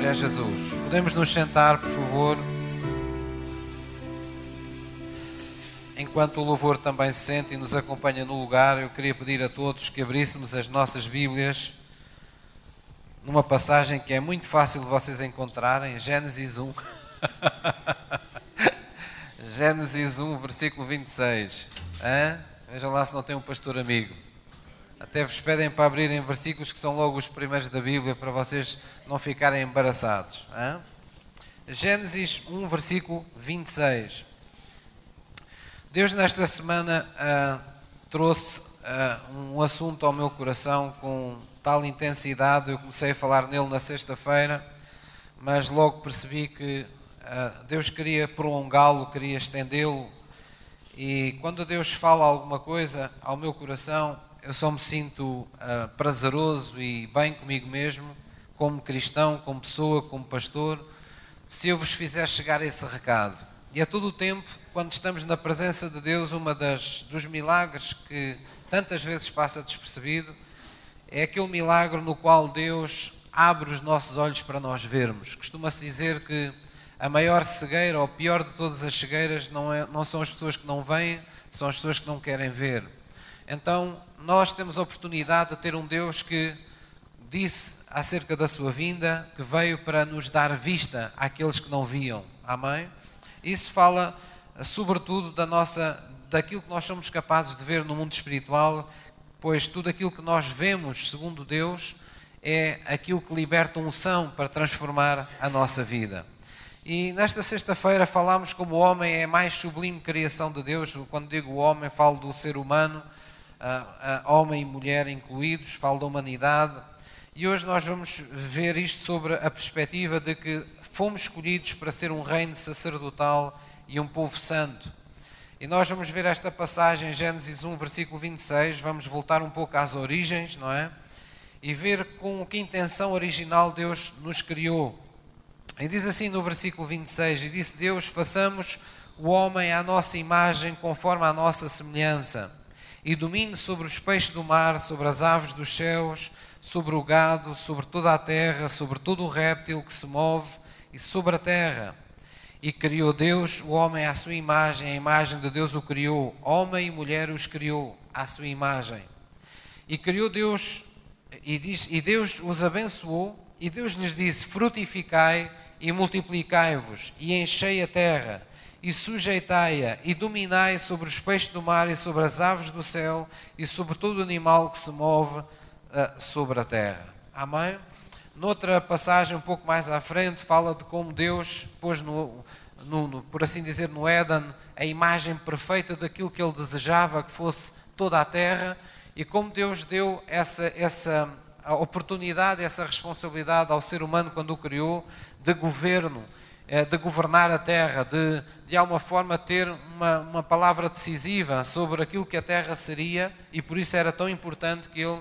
Glória a Jesus. Podemos nos sentar, por favor. Enquanto o louvor também se sente e nos acompanha no lugar, eu queria pedir a todos que abríssemos as nossas Bíblias numa passagem que é muito fácil de vocês encontrarem, Gênesis 1. Gênesis 1, versículo 26. Hã? Veja lá se não tem um pastor amigo. Até vos pedem para abrirem versículos que são logo os primeiros da Bíblia para vocês não ficarem embaraçados. Gênesis 1, versículo 26. Deus, nesta semana, uh, trouxe uh, um assunto ao meu coração com tal intensidade. Eu comecei a falar nele na sexta-feira, mas logo percebi que uh, Deus queria prolongá-lo, queria estendê-lo. E quando Deus fala alguma coisa ao meu coração, eu só me sinto prazeroso e bem comigo mesmo, como cristão, como pessoa, como pastor, se eu vos fizer chegar esse recado. E a todo o tempo, quando estamos na presença de Deus, uma das dos milagres que tantas vezes passa despercebido é aquele milagre no qual Deus abre os nossos olhos para nós vermos. Costuma-se dizer que a maior cegueira, ou pior de todas as cegueiras, não, é, não são as pessoas que não veem, são as pessoas que não querem ver. Então, nós temos a oportunidade de ter um Deus que disse acerca da sua vinda, que veio para nos dar vista àqueles que não viam. Amém? Isso fala eh, sobretudo da nossa, daquilo que nós somos capazes de ver no mundo espiritual, pois tudo aquilo que nós vemos, segundo Deus, é aquilo que liberta unção para transformar a nossa vida. E nesta sexta-feira falámos como o homem é a mais sublime criação de Deus. Quando digo homem, falo do ser humano, homem e mulher incluídos, falo da humanidade. E hoje nós vamos ver isto sobre a perspectiva de que fomos escolhidos para ser um reino sacerdotal e um povo santo. E nós vamos ver esta passagem, Gênesis 1, versículo 26, vamos voltar um pouco às origens, não é? E ver com que intenção original Deus nos criou. E diz assim no versículo 26: E disse Deus: Façamos o homem à nossa imagem, conforme à nossa semelhança, e domine sobre os peixes do mar, sobre as aves dos céus, sobre o gado, sobre toda a terra, sobre todo o réptil que se move e sobre a terra. E criou Deus o homem à sua imagem, a imagem de Deus o criou, homem e mulher os criou à sua imagem. E criou Deus, e, diz, e Deus os abençoou, e Deus lhes disse: Frutificai e multiplicai-vos, e enchei a terra, e sujeitai-a, e dominai sobre os peixes do mar, e sobre as aves do céu, e sobre todo animal que se move uh, sobre a terra. Amém? Noutra passagem, um pouco mais à frente, fala de como Deus pôs, no, no, no, por assim dizer, no Éden, a imagem perfeita daquilo que ele desejava que fosse toda a terra e como Deus deu essa, essa oportunidade, essa responsabilidade ao ser humano quando o criou de governo, de governar a terra, de de alguma forma ter uma, uma palavra decisiva sobre aquilo que a terra seria e por isso era tão importante que ele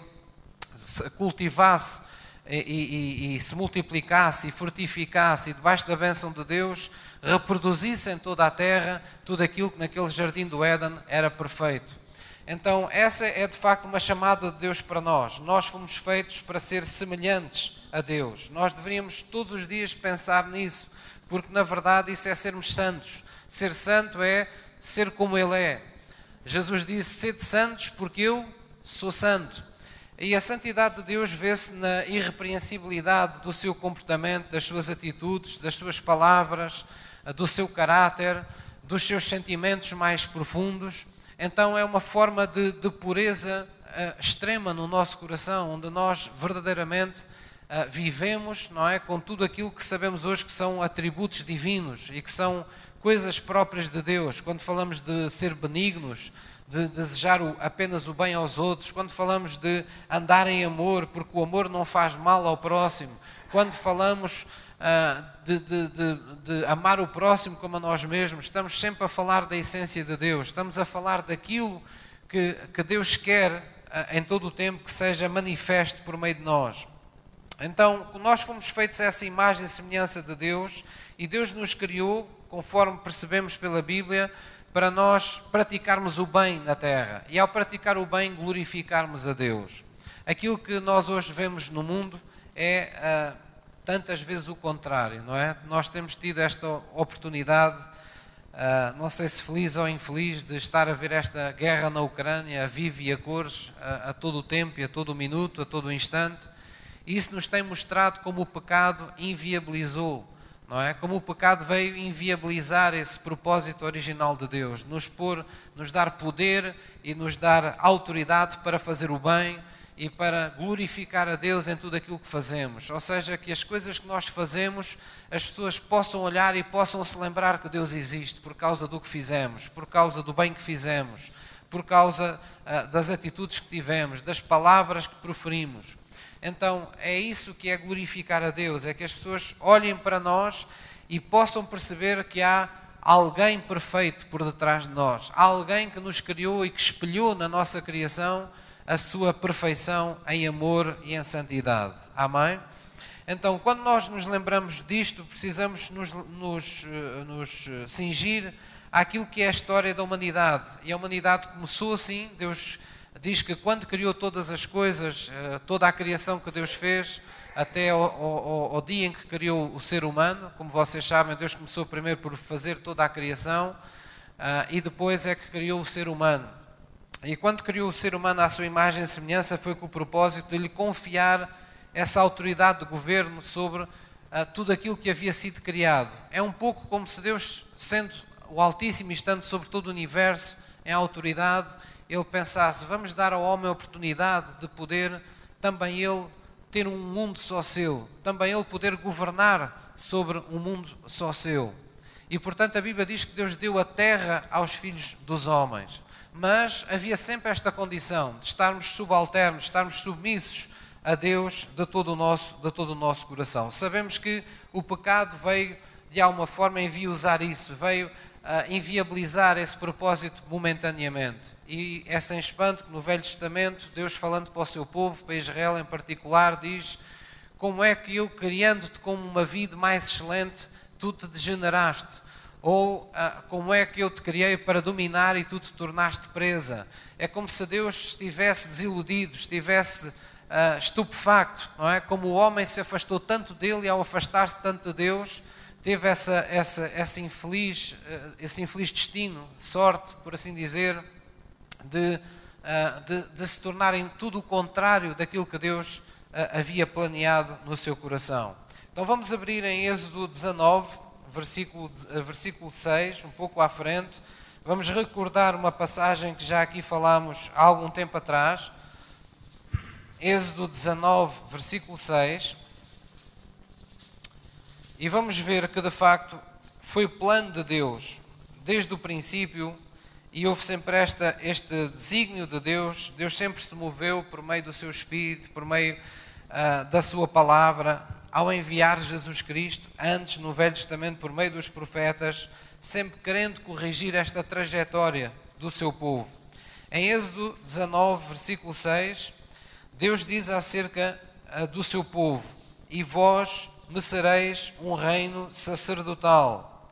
cultivasse e, e, e, se multiplicasse e fortificasse e debaixo da bênção de Deus reproduzisse em toda a terra tudo aquilo que naquele jardim do Éden era perfeito. Então, essa é de facto uma chamada de Deus para nós. Nós fomos feitos para ser semelhantes a Deus. Nós deveríamos todos os dias pensar nisso, porque na verdade isso é sermos santos. Ser santo é ser como Ele é. Jesus disse: Sede santos, porque eu sou santo. E a santidade de Deus vê-se na irrepreensibilidade do seu comportamento, das suas atitudes, das suas palavras, do seu caráter, dos seus sentimentos mais profundos. Então é uma forma de, de pureza uh, extrema no nosso coração, onde nós verdadeiramente vivemos, não é, com tudo aquilo que sabemos hoje que são atributos divinos e que são coisas próprias de Deus. Quando falamos de ser benignos, de desejar apenas o bem aos outros, quando falamos de andar em amor, porque o amor não faz mal ao próximo, quando falamos uh, de, de, de, de, amar o próximo como a nós mesmos, estamos sempre a falar da essência de Deus, estamos a falar daquilo que, que Deus quer uh, em todo o tempo que seja manifesto por meio de nós. Então, nós fomos feitos essa imagem e semelhança de Deus e Deus nos criou, conforme percebemos pela Bíblia, para nós praticarmos o bem na terra e, ao praticar o bem, glorificarmos a Deus. Aquilo que nós hoje vemos no mundo é uh, tantas vezes o contrário, não é? Nós temos tido esta oportunidade, uh, não sei se feliz ou infeliz, de estar a ver esta guerra na Ucrânia, a vive e a cores, a, a todo o tempo e a todo o minuto, a todo o instante. Isso nos tem mostrado como o pecado inviabilizou, não é? Como o pecado veio inviabilizar esse propósito original de Deus, nos pôr, nos dar poder e nos dar autoridade para fazer o bem, e para glorificar a Deus em tudo aquilo que fazemos. Ou seja, que as coisas que nós fazemos, as pessoas possam olhar e possam se lembrar que Deus existe por causa do que fizemos, por causa do bem que fizemos, por causa uh, das atitudes que tivemos, das palavras que proferimos. Então, é isso que é glorificar a Deus, é que as pessoas olhem para nós e possam perceber que há alguém perfeito por detrás de nós, há alguém que nos criou e que espelhou na nossa criação a sua perfeição em amor e em santidade. Amém? Então, quando nós nos lembramos disto, precisamos nos, nos, eh, nos eh, cingir àquilo que é a história da humanidade. E a humanidade começou assim, Deus diz que quando criou todas as coisas, eh, toda a criação que Deus fez, até ao, ao, ao, dia em que criou o ser humano, como vocês sabem, Deus começou primeiro por fazer toda a criação e depois é que criou o ser humano. E quando criou o ser humano à sua imagem e semelhança, foi com o propósito de lhe confiar essa autoridade de governo sobre uh, tudo aquilo que havia sido criado. É um pouco como se Deus, sendo o Altíssimo e estando sobre todo o universo, em autoridade, ele pensasse: vamos dar ao homem a oportunidade de poder também ele ter um mundo só seu, também ele poder governar sobre um mundo só seu. E portanto a Bíblia diz que Deus deu a terra aos filhos dos homens mas havia sempre esta condição de estarmos subalternos, estarmos submissos a Deus de todo o nosso, de todo o nosso coração. Sabemos que o pecado veio, de alguma forma, enviosar isso, veio uh, inviabilizar esse propósito momentaneamente. E é sem espanto que no Velho Testamento, Deus falando para o seu povo, para Israel em particular, diz: Como é que eu, criando-te como uma vida mais excelente, tu te degeneraste? Ou ah, como é que eu te criei para dominar e tu te tornaste presa? É como se Deus estivesse desiludido, estivesse ah, estupefacto, não é? Como o homem se afastou tanto dele e ao afastar-se tanto de Deus, teve essa, essa, essa infeliz, ah, esse infeliz destino, sorte, por assim dizer, de, ah, de, de se tornarem tudo o contrário daquilo que Deus ah, havia planeado no seu coração. Então vamos abrir em Êxodo 19 versículo, eh, versículo 6, um pouco à frente, vamos recordar uma passagem que já aqui falámos há algum tempo atrás. Êxodo 19, versículo 6. E vamos ver que de facto foi o plano de Deus desde o princípio e houve sempre esta, este desígnio de Deus. Deus sempre se moveu por meio do seu Espírito, por meio uh, da sua palavra, ao enviar Jesus Cristo, antes no Velho Testamento, por meio dos profetas, sempre querendo corrigir esta trajetória do seu povo. Em Êxodo 19, versículo 6, Deus diz acerca ah, do seu povo: E vós me sereis um reino sacerdotal.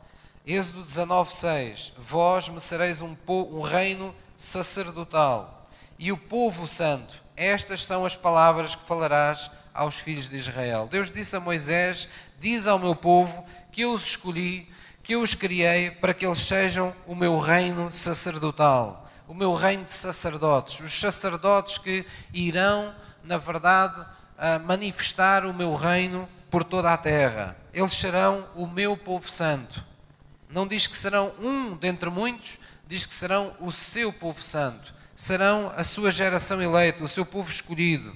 Êxodo 19, 6: Vós me sereis um, um reino sacerdotal. E o povo santo, estas são as palavras que falarás aos filhos de Israel. Deus disse a Moisés: Diz ao meu povo que eu os escolhi, que eu os criei para que eles sejam o meu reino sacerdotal, o meu reino de sacerdotes, os sacerdotes que irão, na verdade, manifestar o meu reino por toda a terra. Eles serão o meu povo santo. Não diz que serão um dentre muitos, diz que serão o seu povo santo. Serão a sua geração eleita, o seu povo escolhido.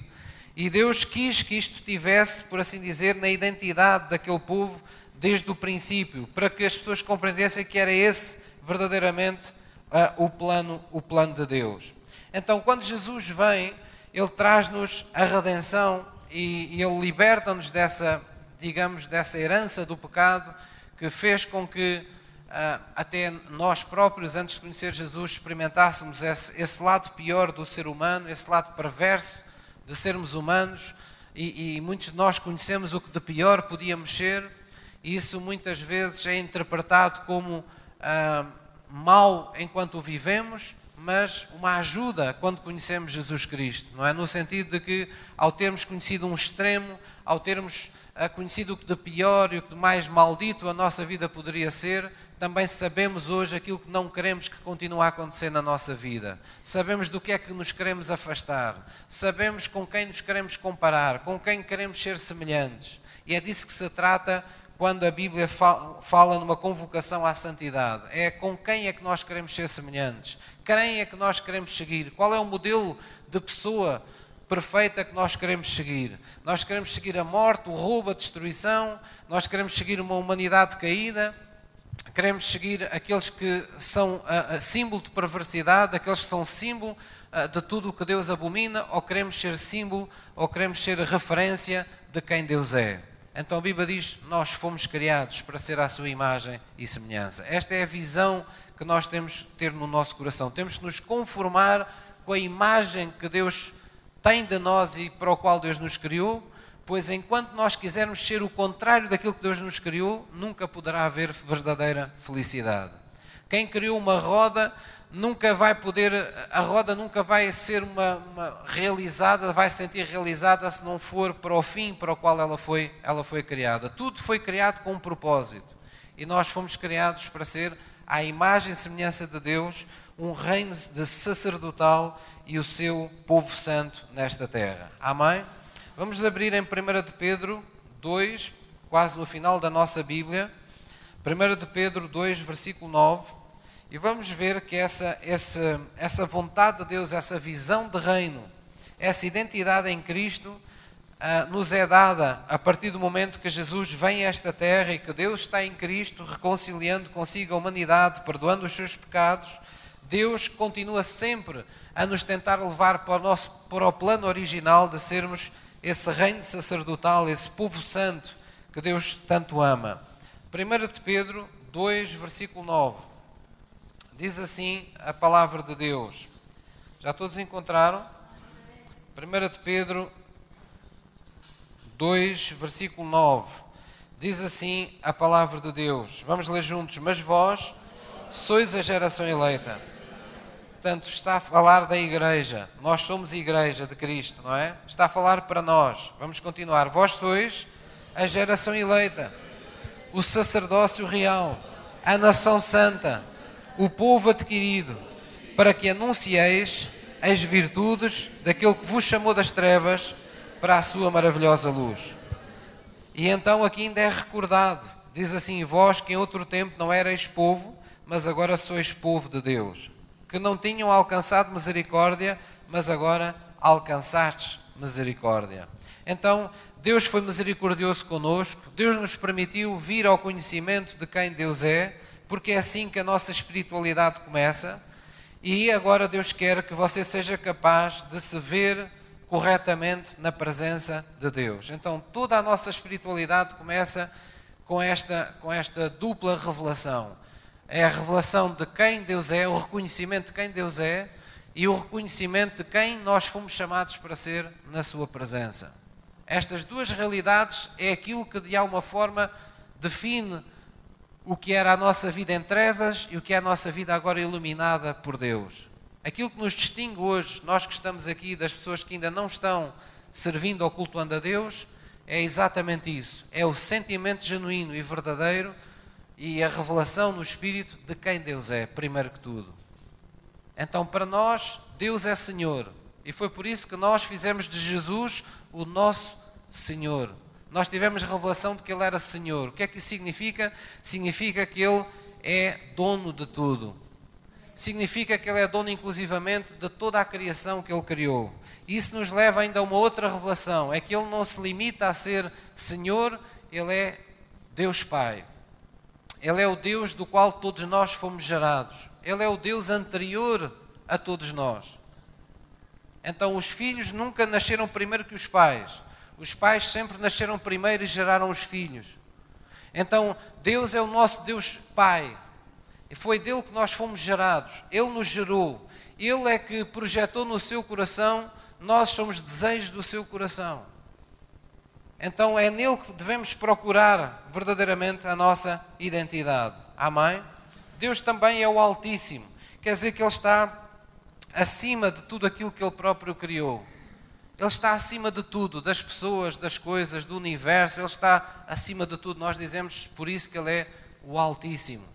E Deus quis que isto tivesse, por assim dizer, na identidade daquele povo desde o princípio, para que as pessoas compreendessem que era esse verdadeiramente uh, o, plano, o plano de Deus. Então, quando Jesus vem, Ele traz-nos a redenção e, Ele liberta-nos dessa, digamos, dessa herança do pecado que fez com que uh, até nós próprios, antes de conhecer Jesus, experimentássemos esse, esse lado pior do ser humano, esse lado perverso de sermos humanos e, e, muitos de nós conhecemos o que de pior podíamos ser, e isso muitas vezes é interpretado como ah, mal enquanto o vivemos, mas uma ajuda quando conhecemos Jesus Cristo, não é? No sentido de que, ao termos conhecido um extremo, ao termos ah, conhecido o que de pior e o que de mais maldito a nossa vida poderia ser, também sabemos hoje aquilo que não queremos que continue a acontecer na nossa vida. Sabemos do que é que nos queremos afastar. Sabemos com quem nos queremos comparar, com quem queremos ser semelhantes. E é disso que se trata quando a Bíblia fala numa convocação à santidade. É com quem é que nós queremos ser semelhantes? Quem é que nós queremos seguir? Qual é o modelo de pessoa perfeita que nós queremos seguir? Nós queremos seguir a morte, o roubo, a destruição? Nós queremos seguir uma humanidade caída? Queremos seguir aqueles que são uh, símbolo de perversidade, aqueles que são símbolo uh, de tudo o que Deus abomina, ou queremos ser símbolo, ou queremos ser referência de quem Deus é? Então a Bíblia diz: Nós fomos criados para ser à sua imagem e semelhança. Esta é a visão que nós temos de ter no nosso coração. Temos de nos conformar com a imagem que Deus tem de nós e para o qual Deus nos criou, pois enquanto nós quisermos ser o contrário daquilo que Deus nos criou, nunca poderá haver verdadeira felicidade. Quem criou uma roda nunca vai poder, a roda nunca vai ser uma, uma, realizada, vai se sentir realizada se não for para o fim para o qual ela foi, ela foi criada. Tudo foi criado com um propósito. E nós fomos criados para ser à imagem e semelhança de Deus, um reino de sacerdotal e o seu povo santo nesta terra. Amém? Vamos abrir em 1 de Pedro 2, quase no final da nossa Bíblia. 1 de Pedro 2, versículo 9 e vamos ver que essa, essa, essa vontade de Deus, essa visão de reino, essa identidade em Cristo, uh, nos é dada a partir do momento que Jesus vem a esta terra e que Deus está em Cristo, reconciliando consigo a humanidade, perdoando os seus pecados. Deus continua sempre a nos tentar levar para o, nosso, para o plano original de sermos esse reino sacerdotal, esse povo santo que Deus tanto ama. 1 de Pedro 2, versículo 9. Diz assim a palavra de Deus. Já todos encontraram? 1 de Pedro 2, versículo 9. Diz assim a palavra de Deus. Vamos ler juntos. Mas vós sois a geração eleita. Portanto, está a falar da igreja. Nós somos a igreja de Cristo, não é? Está a falar para nós. Vamos continuar. Vós sois a geração eleita, o sacerdócio real, a nação santa o povo adquirido, para que anuncieis as virtudes daquele que vos chamou das trevas para a sua maravilhosa luz. E então aqui ainda é recordado, diz assim: Vós que em outro tempo não erais povo, mas agora sois povo de Deus, que não tinham alcançado misericórdia, mas agora alcançastes misericórdia. Então, Deus foi misericordioso conosco, Deus nos permitiu vir ao conhecimento de quem Deus é porque é assim que a nossa espiritualidade começa. E agora Deus quer que você seja capaz de se ver corretamente na presença de Deus. Então toda a nossa espiritualidade começa com esta, com esta dupla revelação. É a revelação de quem Deus é, o reconhecimento de quem Deus é e o reconhecimento de quem nós fomos chamados para ser na Sua presença. Estas duas realidades é aquilo que de alguma forma define o que era a nossa vida em trevas e o que é a nossa vida agora iluminada por Deus. Aquilo que nos distingue hoje, nós que estamos aqui, das pessoas que ainda não estão servindo ou cultuando a Deus, é exatamente isso. É o sentimento genuíno e verdadeiro e a revelação no Espírito de quem Deus é, primeiro que tudo. Então, para nós, Deus é Senhor. E foi por isso que nós fizemos de Jesus o nosso Senhor nós tivemos revelação de que Ele era Senhor. O que é que isso significa? Significa que Ele é dono de tudo. Significa que Ele é dono, inclusivamente, de toda a criação que Ele criou. Isso nos leva ainda a uma outra revelação: é que Ele não se limita a ser Senhor, Ele é Deus Pai. Ele é o Deus do qual todos nós fomos gerados. Ele é o Deus anterior a todos nós. Então, os filhos nunca nasceram primeiro que os pais. Os pais sempre nasceram primeiro e geraram os filhos. Então, Deus é o nosso Deus Pai. E foi dele que nós fomos gerados. Ele nos gerou. Ele é que projetou no seu coração, nós somos desejos do seu coração. Então é nele que devemos procurar verdadeiramente a nossa identidade. Amém? Deus também é o Altíssimo. Quer dizer que Ele está acima de tudo aquilo que Ele próprio criou. Ele está acima de tudo, das pessoas, das coisas, do universo, Ele está acima de tudo. Nós dizemos por isso que Ele é o Altíssimo.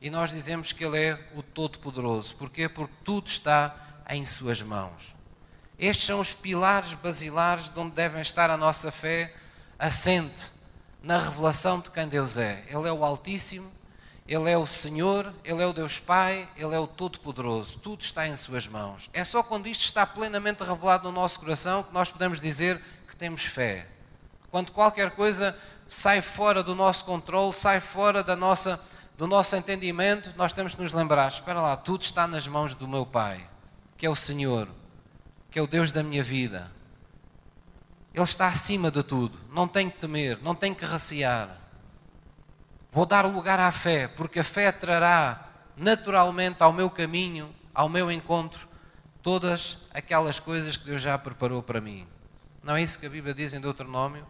E nós dizemos que Ele é o Todo-Poderoso. Porquê? Porque tudo está em Suas mãos. Estes são os pilares basilares de onde devem estar a nossa fé assente na revelação de quem Deus é. Ele é o Altíssimo, Ele é o Senhor, Ele é o Deus Pai, Ele é o Todo-Poderoso. Tudo está em Suas mãos. É só quando isto está plenamente revelado no nosso coração que nós podemos dizer que temos fé. Quando qualquer coisa sai fora do nosso controle, sai fora da nossa, do nosso entendimento, nós temos que nos lembrar: espera lá, tudo está nas mãos do meu Pai, que é o Senhor, que é o Deus da minha vida ele está acima de tudo. Não tem que temer, não tem que recear. Vou dar lugar à fé, porque a fé trará naturalmente ao meu caminho, ao meu encontro, todas aquelas coisas que Deus já preparou para mim. Não é isso que a Bíblia diz em Deuteronômio?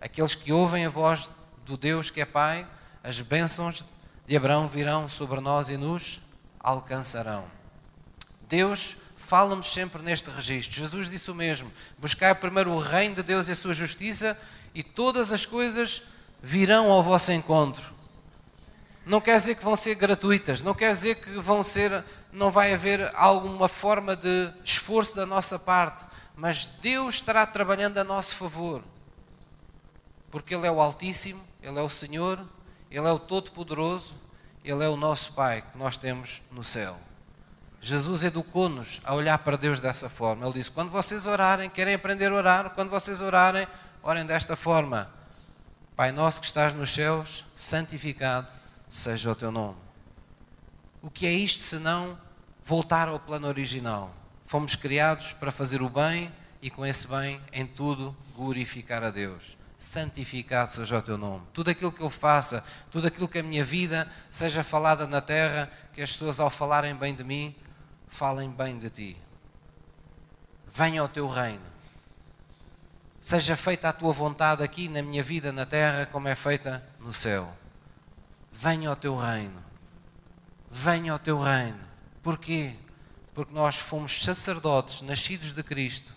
Aqueles que ouvem a voz do Deus que é Pai, as bênçãos de Abraão virão sobre nós e nos alcançarão. Deus fala-nos sempre neste registro. Jesus disse o mesmo: buscai primeiro o reino de Deus e a sua justiça, e todas as coisas virão ao vosso encontro. Não quer dizer que vão ser gratuitas, não quer dizer que vão ser, não vai haver alguma forma de esforço da nossa parte, mas Deus estará trabalhando a nosso favor. Porque Ele é o Altíssimo, Ele é o Senhor, Ele é o Todo-Poderoso, Ele é o nosso Pai que nós temos no céu. Jesus educou-nos a olhar para Deus dessa forma. Ele disse: quando vocês orarem, querem aprender a orar, quando vocês orarem, orem desta forma: Pai nosso que estás nos céus, santificado seja o teu nome. O que é isto senão voltar ao plano original? Fomos criados para fazer o bem e com esse bem em tudo glorificar a Deus. Santificado seja o teu nome. Tudo aquilo que eu faça, tudo aquilo que a minha vida seja falada na terra, que as pessoas ao falarem bem de mim falem bem de ti. Venha ao teu reino. Seja feita a tua vontade aqui na minha vida na terra, como é feita no céu. Venha ao teu reino. Venha ao teu reino. Porquê? Porque nós fomos sacerdotes, nascidos de Cristo,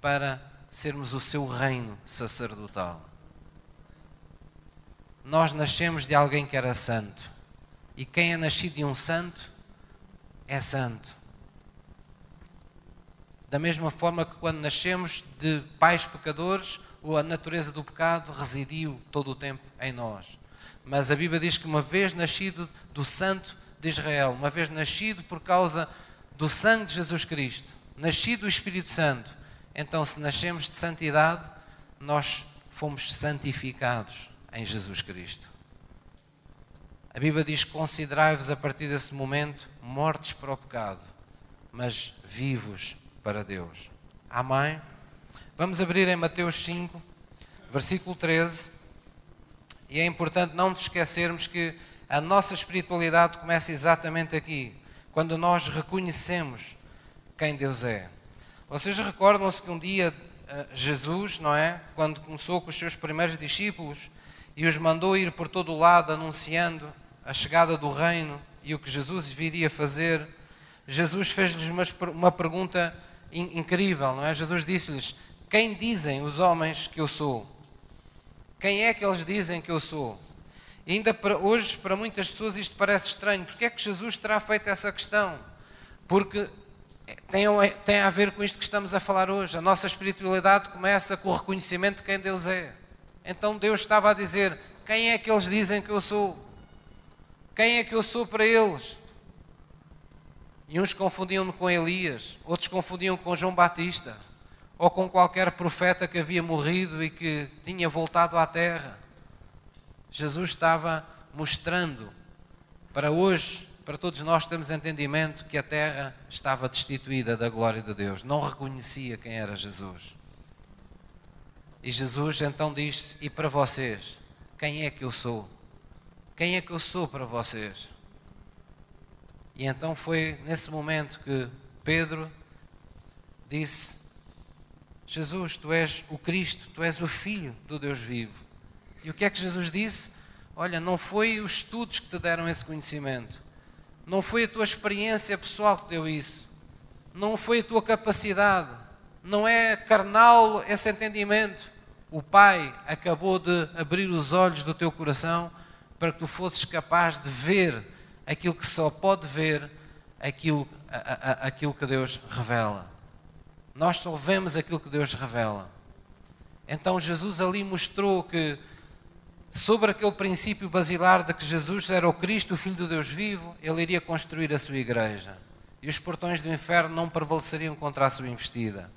para sermos o seu reino sacerdotal. Nós nascemos de alguém que era santo. E quem é nascido de um santo é santo. Da mesma forma que quando nascemos de pais pecadores, a natureza do pecado residiu todo o tempo em nós. Mas a Bíblia diz que uma vez nascido do Santo de Israel, uma vez nascido por causa do sangue de Jesus Cristo, nascido do Espírito Santo, então se nascemos de santidade, nós fomos santificados em Jesus Cristo. A Bíblia diz: Considerai-vos a partir desse momento mortos para o pecado, mas vivos para Deus. Amém? Vamos abrir em Mateus 5, versículo 13. E é importante não nos esquecermos que a nossa espiritualidade começa exatamente aqui, quando nós reconhecemos quem Deus é. Vocês recordam-se que um dia eh, Jesus, não é? Quando começou com os seus primeiros discípulos e os mandou ir por todo o lado anunciando a chegada do reino e o que Jesus viria fazer, Jesus fez-lhes uma pergunta incrível, não é? Jesus disse-lhes: Quem dizem os homens que eu sou? Quem é que eles dizem que eu sou? E ainda para, hoje, para muitas pessoas, isto parece estranho. Porque é que Jesus terá feito essa questão? Porque tem, tem a ver com isto que estamos a falar hoje. A nossa espiritualidade começa com o reconhecimento de quem Deus é. Então Deus estava a dizer: Quem é que eles dizem que eu sou? Quem é que eu sou para eles? E uns confundiam-me com Elias, outros confundiam com João Batista, ou com qualquer profeta que havia morrido e que tinha voltado à terra. Jesus estava mostrando para hoje, para todos nós temos entendimento, que a terra estava destituída da glória de Deus, não reconhecia quem era Jesus. E Jesus então disse: E para vocês, quem é que eu sou? Quem é que eu sou para vocês? E então foi nesse momento que Pedro disse: Jesus, tu és o Cristo, tu és o Filho do Deus vivo. E o que é que Jesus disse? Olha, não foi os estudos que te deram esse conhecimento, não foi a tua experiência pessoal que deu isso, não foi a tua capacidade, não é carnal esse entendimento. O Pai acabou de abrir os olhos do teu coração para que tu fosses capaz de ver aquilo que só pode ver aquilo, a, a, aquilo que Deus revela. Nós só vemos aquilo que Deus revela. Então Jesus ali mostrou que sobre aquele princípio basilar de que Jesus era o Cristo, o Filho de Deus vivo, ele iria construir a sua igreja. E os portões do inferno não prevaleceriam contra a sua investida.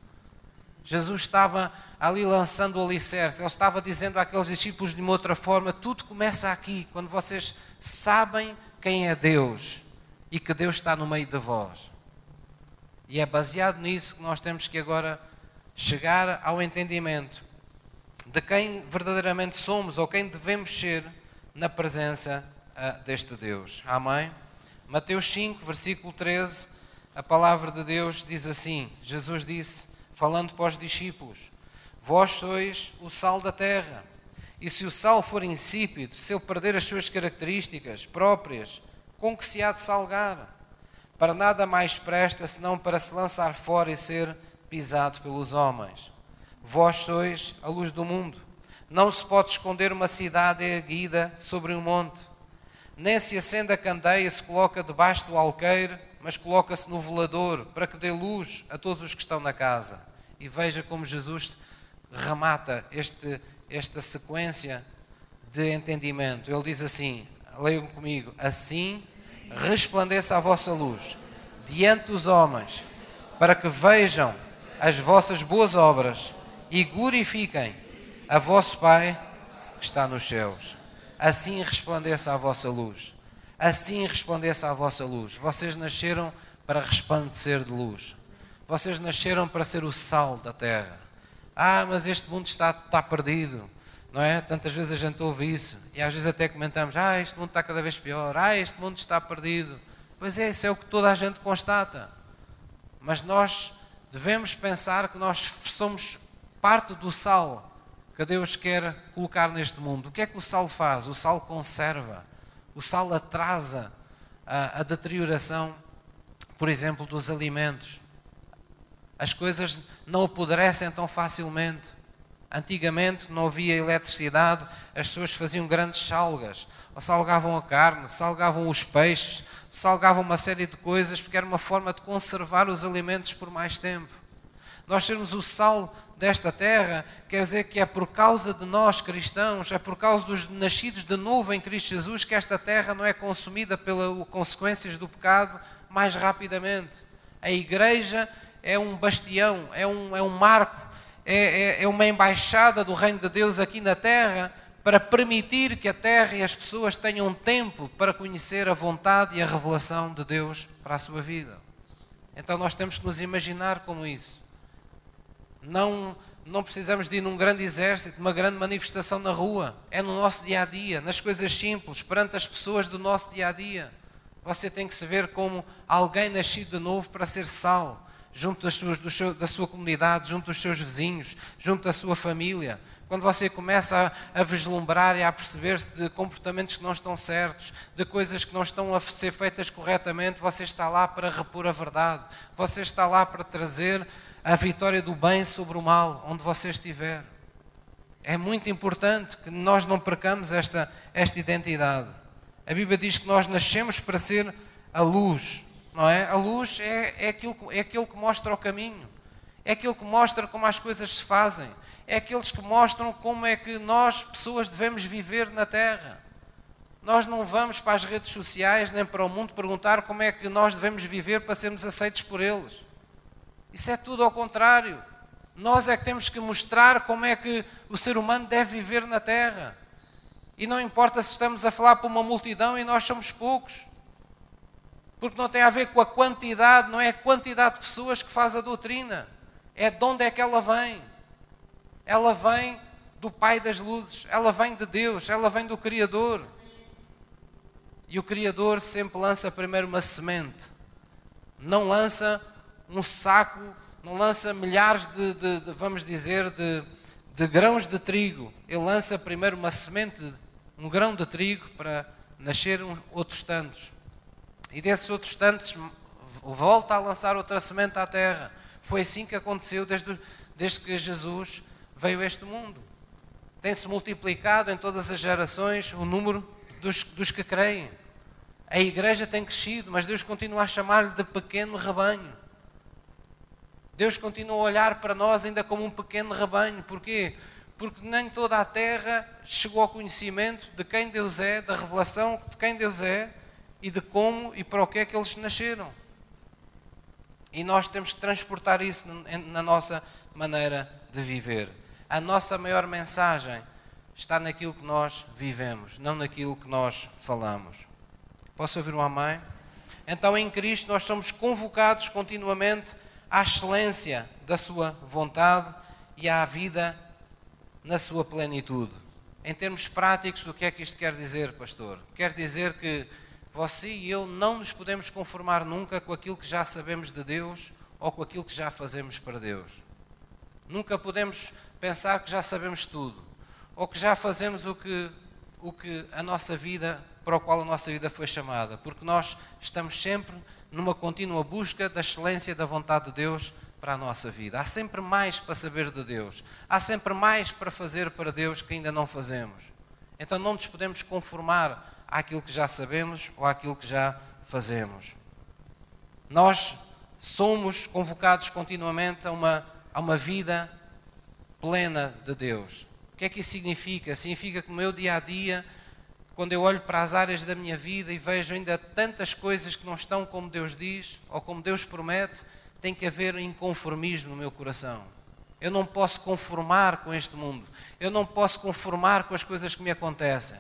Jesus estava ali lançando o alicerce, ele estava dizendo àqueles discípulos de uma outra forma: tudo começa aqui, quando vocês sabem quem é Deus e que Deus está no meio de vós. E é baseado nisso que nós temos que agora chegar ao entendimento de quem verdadeiramente somos ou quem devemos ser na presença uh, deste Deus. Amém? Mateus 5, versículo 13, a palavra de Deus diz assim: Jesus disse, falando para os discípulos: Vós sois o sal da terra. E se o sal for insípido, se ele perder as suas características próprias, com que se há de salgar? Para nada mais presta senão para se lançar fora e ser pisado pelos homens. Vós sois a luz do mundo. Não se pode esconder uma cidade erguida sobre um monte. Nem se acende a candeia se coloca debaixo do alqueire, mas coloca-se no velador, para que dê luz a todos os que estão na casa. E veja como Jesus remata este, esta sequência de entendimento. Ele diz assim: leiam comigo, assim resplandeça a vossa luz diante dos homens, para que vejam as vossas boas obras e glorifiquem a vosso Pai que está nos céus. Assim resplandeça a vossa luz. Assim resplandeça a vossa luz. Vocês nasceram para resplandecer de luz. Vocês nasceram para ser o sal da terra. Ah, mas este mundo está, está perdido. Não é? Tantas vezes a gente ouve isso. E às vezes até comentamos: Ah, este mundo está cada vez pior. Ah, este mundo está perdido. Pois é, isso é o que toda a gente constata. Mas nós devemos pensar que nós somos parte do sal que Deus quer colocar neste mundo. O que é que o sal faz? O sal conserva, o sal atrasa a, a deterioração, por exemplo, dos alimentos. As coisas não apodrecem tão facilmente. Antigamente não havia eletricidade, as pessoas faziam grandes salgas, ou salgavam a carne, salgavam os peixes, salgavam uma série de coisas, porque era uma forma de conservar os alimentos por mais tempo. Nós sermos o sal desta terra, quer dizer que é por causa de nós cristãos, é por causa dos nascidos de novo em Cristo Jesus que esta terra não é consumida pelas consequências do pecado mais rapidamente. A igreja é um bastião, é um, é um marco, é, é, é uma embaixada do reino de Deus aqui na terra para permitir que a terra e as pessoas tenham tempo para conhecer a vontade e a revelação de Deus para a sua vida. Então nós temos que nos imaginar como isso. Não, não precisamos de ir num grande exército, uma grande manifestação na rua. É no nosso dia a dia, nas coisas simples, perante as pessoas do nosso dia a dia. Você tem que se ver como alguém nascido de novo para ser sal, junto das suas, seu, da sua comunidade, junto dos seus vizinhos, junto da sua família. Quando você começa a, a vislumbrar e a perceber-se de comportamentos que não estão certos, de coisas que não estão a ser feitas corretamente, você está lá para repor a verdade. Você está lá para trazer a vitória do bem sobre o mal, onde você estiver. É muito importante que nós não percamos esta, esta identidade. A Bíblia diz que nós nascemos para ser a luz, não é? A luz é, é, aquilo, é aquilo que mostra o caminho, é aquilo que mostra como as coisas se fazem, é aqueles que mostram como é que nós, pessoas, devemos viver na Terra. Nós não vamos para as redes sociais nem para o mundo perguntar como é que nós devemos viver para sermos aceitos por eles. Isso é tudo ao contrário. Nós é que temos que mostrar como é que o ser humano deve viver na Terra. E não importa se estamos a falar para uma multidão e nós somos poucos. Porque não tem a ver com a quantidade, não é a quantidade de pessoas que faz a doutrina. É de onde é que ela vem. Ela vem do Pai das luzes, ela vem de Deus, ela vem do Criador. E o Criador sempre lança primeiro uma semente. Não lança um saco, não lança milhares de, de, de vamos dizer, de, de grãos de trigo. Ele lança primeiro uma semente, um grão de trigo para nascer outros tantos. E desses outros tantos volta a lançar outra semente à terra Foi assim que aconteceu desde, desde que Jesus veio a este mundo. Tem-se multiplicado em todas as gerações o número dos, dos que creem. A igreja tem crescido, mas Deus continua a chamar-lhe de pequeno rebanho. Deus continua a olhar para nós ainda como um pequeno rebanho. Porquê? Porque nem toda a terra chegou ao conhecimento de quem Deus é, da revelação de quem Deus é e de como e para o que é que eles nasceram. E nós temos que transportar isso na nossa maneira de viver. A nossa maior mensagem está naquilo que nós vivemos, não naquilo que nós falamos. Posso ouvir um amém? Então, em Cristo, nós somos convocados continuamente à excelência da Sua vontade e à vida na sua plenitude. Em termos práticos, o que é que isto quer dizer, pastor? Quer dizer que você e eu não nos podemos conformar nunca com aquilo que já sabemos de Deus ou com aquilo que já fazemos para Deus. Nunca podemos pensar que já sabemos tudo ou que já fazemos o que, o que a nossa vida, para o qual a nossa vida foi chamada, porque nós estamos sempre numa contínua busca da excelência da vontade de Deus para a nossa vida. Há sempre mais para saber de Deus. Há sempre mais para fazer para Deus que ainda não fazemos. Então não nos podemos conformar àquilo que já sabemos ou àquilo que já fazemos. Nós somos convocados continuamente a uma, a uma vida plena de Deus. O que é que isso significa? Significa que no meu dia a dia, quando eu olho para as áreas da minha vida e vejo ainda tantas coisas que não estão como Deus diz ou como Deus promete, tem que haver inconformismo no meu coração. Eu não posso conformar com este mundo. Eu não posso conformar com as coisas que me acontecem.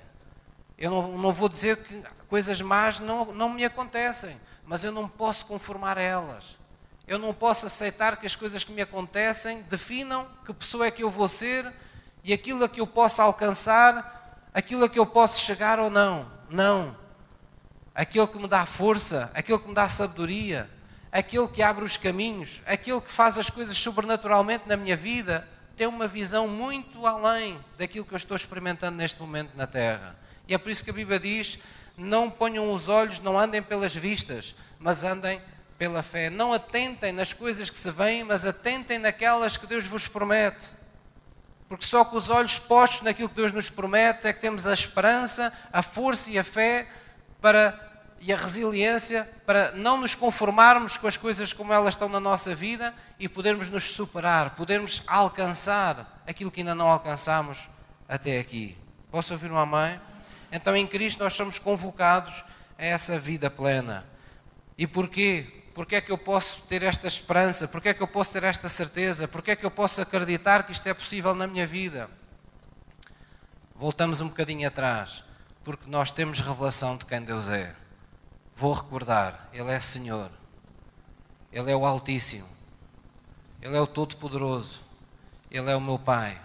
Eu não, não vou dizer que coisas más não, não me acontecem, mas eu não posso conformar a elas. Eu não posso aceitar que as coisas que me acontecem definam que pessoa é que eu vou ser e aquilo a que eu posso alcançar, aquilo a que eu posso chegar ou não. Não. Aquilo que me dá força, aquilo que me dá sabedoria, aquele que abre os caminhos, aquele que faz as coisas sobrenaturalmente na minha vida, tem uma visão muito além daquilo que eu estou experimentando neste momento na Terra. E é por isso que a Bíblia diz: não ponham os olhos, não andem pelas vistas, mas andem pela fé. Não atentem nas coisas que se veem, mas atentem naquelas que Deus vos promete. Porque só com os olhos postos naquilo que Deus nos promete é que temos a esperança, a força e a fé para e a resiliência para não nos conformarmos com as coisas como elas estão na nossa vida e podermos nos superar, podermos alcançar aquilo que ainda não alcançamos até aqui. Posso ouvir uma mãe? Então em Cristo nós somos convocados a essa vida plena. E porquê? Porquê é que eu posso ter esta esperança? Porquê é que eu posso ter esta certeza? Porquê é que eu posso acreditar que isto é possível na minha vida? Voltamos um bocadinho atrás, porque nós temos revelação de quem Deus é. Vou recordar: Ele é Senhor, Ele é o Altíssimo, Ele é o Todo-Poderoso, Ele é o meu Pai.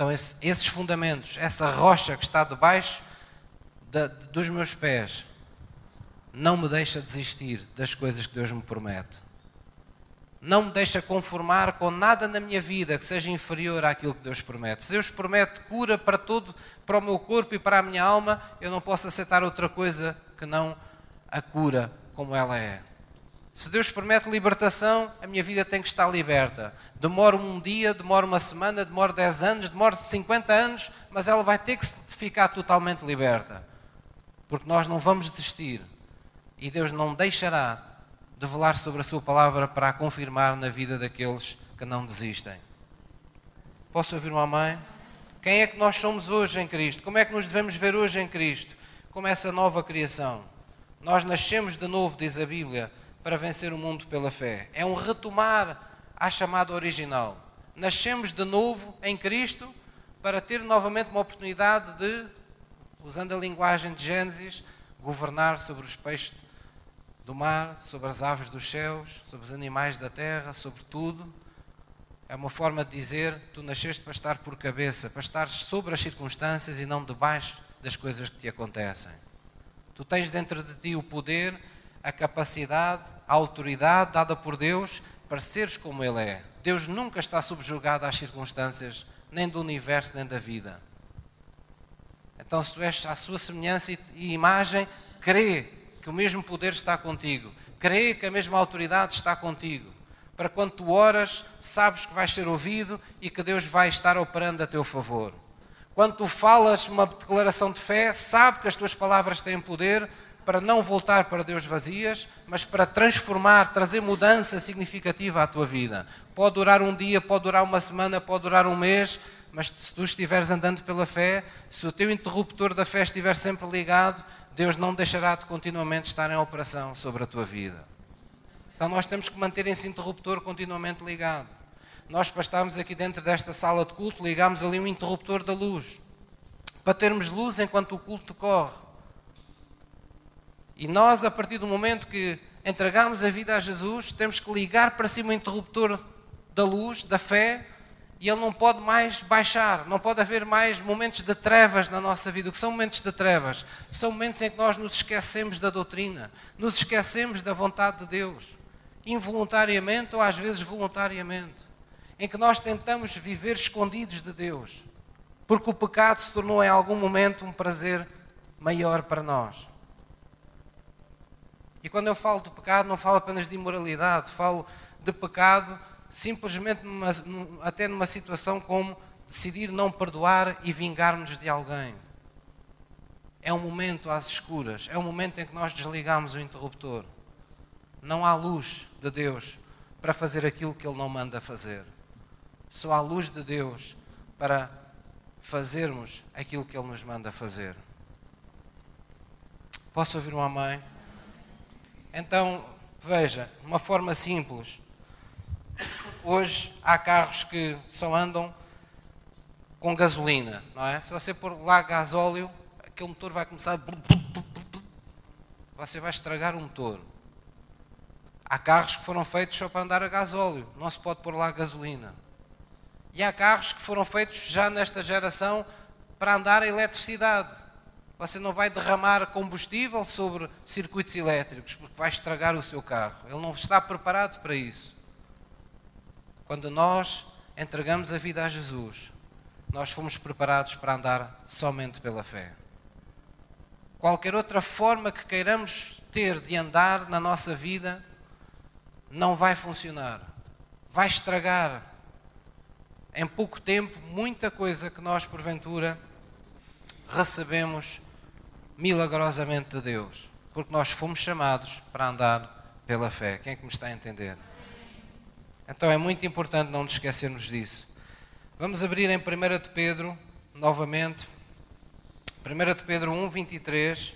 Então, esse, esses fundamentos, essa rocha que está debaixo da, dos meus pés, não me deixa desistir das coisas que Deus me promete. Não me deixa conformar com nada na minha vida que seja inferior àquilo que Deus promete. Se Deus promete cura para todo, para o meu corpo e para a minha alma, eu não posso aceitar outra coisa que não a cura como ela é. Se Deus promete libertação, a minha vida tem que estar liberta. Demora um dia, demora uma semana, demora 10 anos, demora 50 anos, mas ela vai ter que ficar totalmente liberta. Porque nós não vamos desistir. E Deus não deixará de velar sobre a Sua palavra para a confirmar na vida daqueles que não desistem. Posso ouvir uma mãe? Quem é que nós somos hoje em Cristo? Como é que nos devemos ver hoje em Cristo? como essa nova criação. Nós nascemos de novo, diz a Bíblia, para vencer o mundo pela fé. É um retomar à chamada original. Nascemos de novo em Cristo para ter novamente uma oportunidade de, usando a linguagem de Gênesis, governar sobre os peixes do mar, sobre as aves dos céus, sobre os animais da terra, sobre tudo. É uma forma de dizer: tu nasceste para estar por cabeça, para estar sobre as circunstâncias e não debaixo das coisas que te acontecem. Tu tens dentro de ti o poder, a capacidade, a autoridade dada por Deus para seres como Ele é. Deus nunca está subjugado às circunstâncias, nem do universo, nem da vida. Então, se tu és à sua semelhança e imagem, crê que o mesmo poder está contigo. Crê que a mesma autoridade está contigo. para quando tu oras, sabes que vais ser ouvido e que Deus vai estar operando a teu favor. Quando tu falas uma declaração de fé, sabe que as tuas palavras têm poder para não voltar para Deus vazias, mas para transformar, trazer mudança significativa à tua vida. Pode durar um dia, pode durar uma semana, pode durar um mês, mas se tu estiveres andando pela fé, se o teu interruptor da fé estiver sempre ligado, Deus não deixará de continuamente estar em operação sobre a tua vida. Então nós temos que manter esse interruptor continuamente ligado. Nós, para estarmos aqui dentro desta sala de culto, ligamos ali um interruptor da luz. Para termos luz enquanto o culto corre. E nós, a partir do momento que entregamos a vida a Jesus, temos que ligar para cima o interruptor da luz, da fé, e ele não pode mais baixar, não pode haver mais momentos de trevas na nossa vida. O que são momentos de trevas? São momentos em que nós nos esquecemos da doutrina, nos esquecemos da vontade de Deus, involuntariamente ou às vezes voluntariamente, em que nós tentamos viver escondidos de Deus, porque o pecado se tornou em algum momento um prazer maior para nós. E quando eu falo de pecado, não falo apenas de imoralidade, falo de pecado simplesmente numa, até numa situação como decidir não perdoar e vingar-nos de alguém. É um momento às escuras, é um momento em que nós desligamos o interruptor. Não há luz de Deus para fazer aquilo que Ele não manda fazer. Só há luz de Deus para fazermos aquilo que Ele nos manda fazer. Posso ouvir uma mãe? Então, veja, uma forma simples hoje há carros que só andam com gasolina, não é? Se você pôr lá gasóleo, aquele motor vai começar. Você vai estragar o motor. Há carros que foram feitos só para andar a gasóleo, não se pode pôr lá gasolina. E há carros que foram feitos já nesta geração para andar a eletricidade. Você não vai derramar combustível sobre circuitos elétricos, porque vai estragar o seu carro. Ele não está preparado para isso. Quando nós entregamos a vida a Jesus, nós fomos preparados para andar somente pela fé. Qualquer outra forma que queiramos ter de andar na nossa vida não vai funcionar. Vai estragar em pouco tempo muita coisa que nós, porventura, recebemos milagrosamente de Deus. Porque nós fomos chamados para andar pela fé. Quem é que me está a entender? Então é muito importante não nos esquecermos disso. Vamos abrir em 1 de Pedro, novamente. 1 de Pedro 1, 23.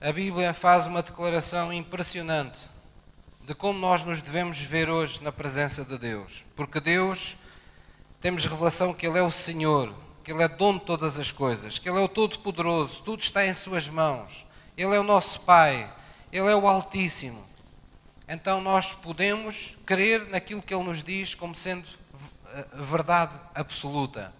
A Bíblia faz uma declaração impressionante de como nós nos devemos ver hoje na presença de Deus. Porque Deus, temos revelação que Ele é o Senhor, que Ele é dono de todas as coisas, que Ele é o Todo-Poderoso, tudo está em Suas mãos. Ele é o nosso Pai, Ele é o Altíssimo então nós podemos crer naquilo que Ele nos diz como sendo eh, verdade absoluta.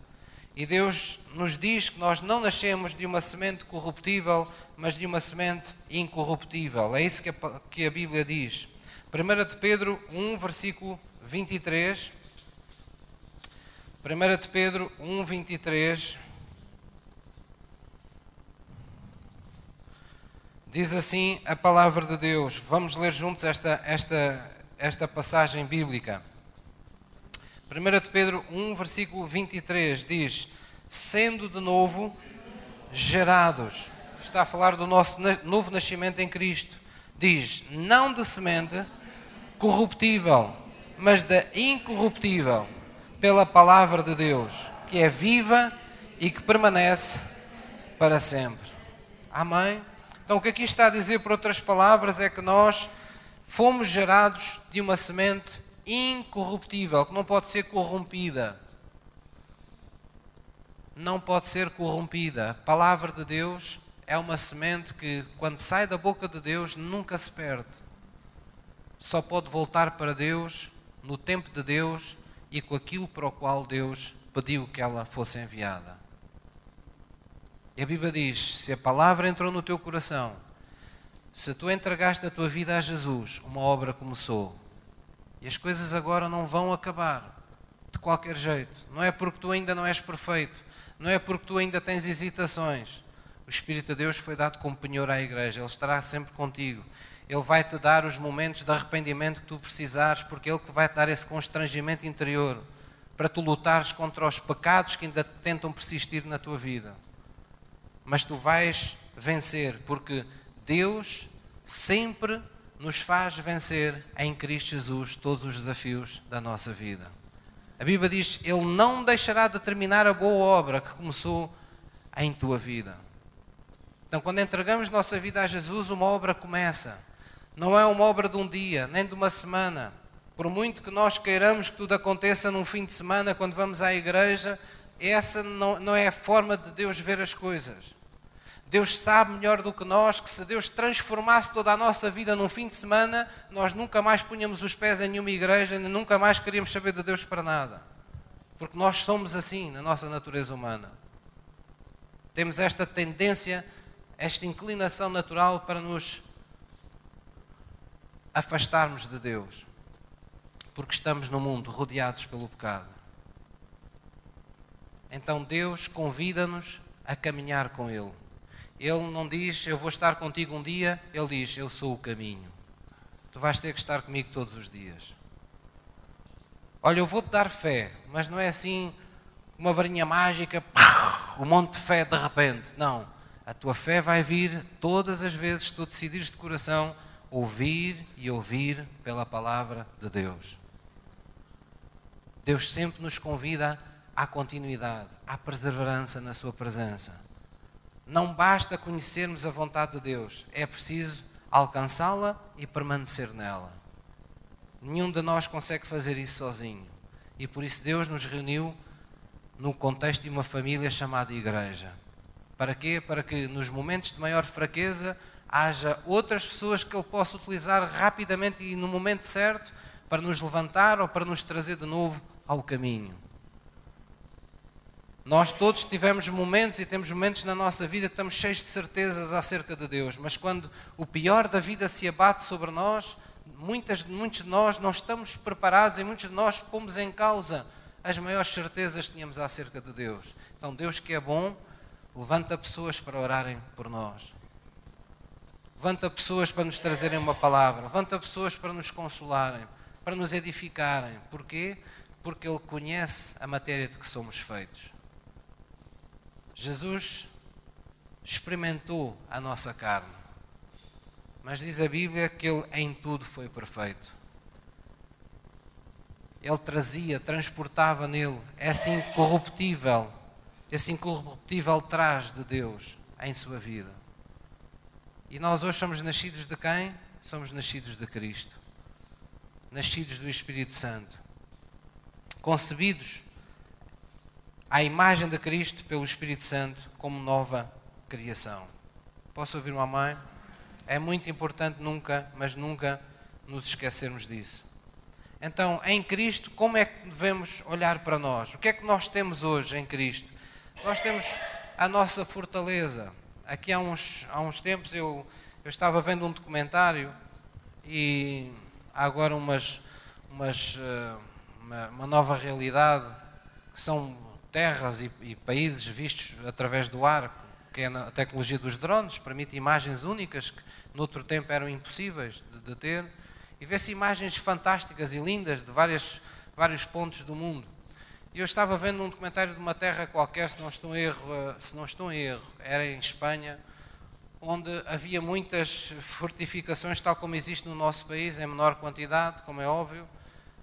E Deus nos diz que nós não nascemos de uma semente corruptível, mas de uma semente incorruptível. É isso que a, Bíblia diz. 1 de Pedro 1, versículo 23. 1 de Pedro 1, 23. Diz assim a palavra de Deus. Vamos ler juntos esta, esta, esta passagem bíblica. 1 de Pedro 1, versículo 23 diz: Sendo de novo gerados. Está a falar do nosso novo nascimento em Cristo. Diz: Não de semente corruptível, mas da incorruptível, pela palavra de Deus, que é viva e que permanece para sempre. Amém? Então, o que aqui está a dizer, por outras palavras, é que nós fomos gerados de uma semente incorruptível, que não pode ser corrompida. Não pode ser corrompida. A palavra de Deus é uma semente que, quando sai da boca de Deus, nunca se perde. Só pode voltar para Deus no tempo de Deus e com aquilo para o qual Deus pediu que ela fosse enviada. E a Bíblia diz: se a palavra entrou no teu coração, se tu entregaste a tua vida a Jesus, uma obra começou. E as coisas agora não vão acabar de qualquer jeito. Não é porque tu ainda não és perfeito, não é porque tu ainda tens hesitações. O Espírito de Deus foi dado como penhor à igreja, ele estará sempre contigo. Ele vai te dar os momentos de arrependimento que tu precisares, porque Ele te vai te dar esse constrangimento interior para tu lutares contra os pecados que ainda tentam persistir na tua vida. Mas tu vais vencer, porque Deus sempre nos faz vencer em Cristo Jesus todos os desafios da nossa vida. A Bíblia diz: Ele não deixará de terminar a boa obra que começou em tua vida. Então, quando entregamos nossa vida a Jesus, uma obra começa. Não é uma obra de um dia, nem de uma semana. Por muito que nós queiramos que tudo aconteça num fim de semana, quando vamos à igreja, essa não, não é a forma de Deus ver as coisas. Deus sabe melhor do que nós que se Deus transformasse toda a nossa vida num fim de semana, nós nunca mais punhamos os pés em nenhuma igreja, nunca mais queríamos saber de Deus para nada. Porque nós somos assim na nossa natureza humana. Temos esta tendência, esta inclinação natural para nos afastarmos de Deus. Porque estamos no mundo rodeados pelo pecado. Então Deus convida-nos a caminhar com Ele. Ele não diz, eu vou estar contigo um dia, ele diz, eu sou o caminho. Tu vais ter que estar comigo todos os dias. Olha, eu vou-te dar fé, mas não é assim uma varinha mágica, um monte de fé de repente. Não. A tua fé vai vir todas as vezes que tu decidires de coração ouvir e ouvir pela palavra de Deus. Deus sempre nos convida à continuidade, à perseverança na Sua presença. Não basta conhecermos a vontade de Deus, é preciso alcançá-la e permanecer nela. Nenhum de nós consegue fazer isso sozinho. E por isso Deus nos reuniu no contexto de uma família chamada Igreja. Para quê? Para que nos momentos de maior fraqueza haja outras pessoas que Ele possa utilizar rapidamente e no momento certo para nos levantar ou para nos trazer de novo ao caminho. Nós todos tivemos momentos e temos momentos na nossa vida que estamos cheios de certezas acerca de Deus, mas quando o pior da vida se abate sobre nós, muitas, muitos de nós não estamos preparados e muitos de nós pomos em causa as maiores certezas que tínhamos acerca de Deus. Então, Deus que é bom, levanta pessoas para orarem por nós. Levanta pessoas para nos trazerem uma palavra. Levanta pessoas para nos consolarem, para nos edificarem. Porquê? Porque Ele conhece a matéria de que somos feitos. Jesus experimentou a nossa carne, mas diz a Bíblia que ele em tudo foi perfeito. Ele trazia, transportava nele essa incorruptível, esse incorruptível traz de Deus em sua vida. E nós hoje somos nascidos de quem? Somos nascidos de Cristo, nascidos do Espírito Santo, concebidos à imagem de Cristo pelo Espírito Santo como nova criação. Posso ouvir uma mãe? É muito importante nunca, mas nunca nos esquecermos disso. Então, em Cristo, como é que devemos olhar para nós? O que é que nós temos hoje em Cristo? Nós temos a nossa fortaleza. Aqui há uns, há uns tempos eu, eu estava vendo um documentário e há agora umas, umas, eh, uma, uma nova realidade que são terras e, e, países vistos através do ar, que é a tecnologia dos drones, permite imagens únicas que noutro tempo eram impossíveis de, de ter, e vê-se imagens fantásticas e lindas de várias, vários pontos do mundo. Eu estava vendo um documentário de uma terra qualquer, se não estou em erro, eh, se não estou em erro, era em Espanha, onde havia muitas fortificações, tal como existe no nosso país, em menor quantidade, como é óbvio,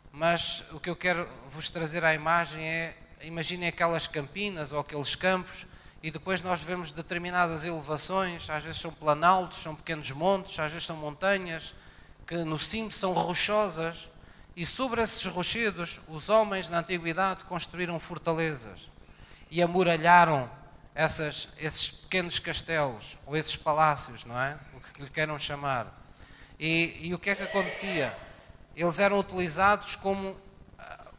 mas o que eu quero vos trazer à imagem é imaginem aquelas campinas ou aqueles campos e depois nós vemos determinadas elevações, às vezes são planaltos, são pequenos montes, às vezes são montanhas, que no cimo são rochosas, e sobre esses rochedos os homens na antiguidade construíram fortalezas e amuralharam essas, esses pequenos castelos, ou esses palácios, não é? O que lhe queiram chamar. E, e o que é que acontecia? Eles eram utilizados como,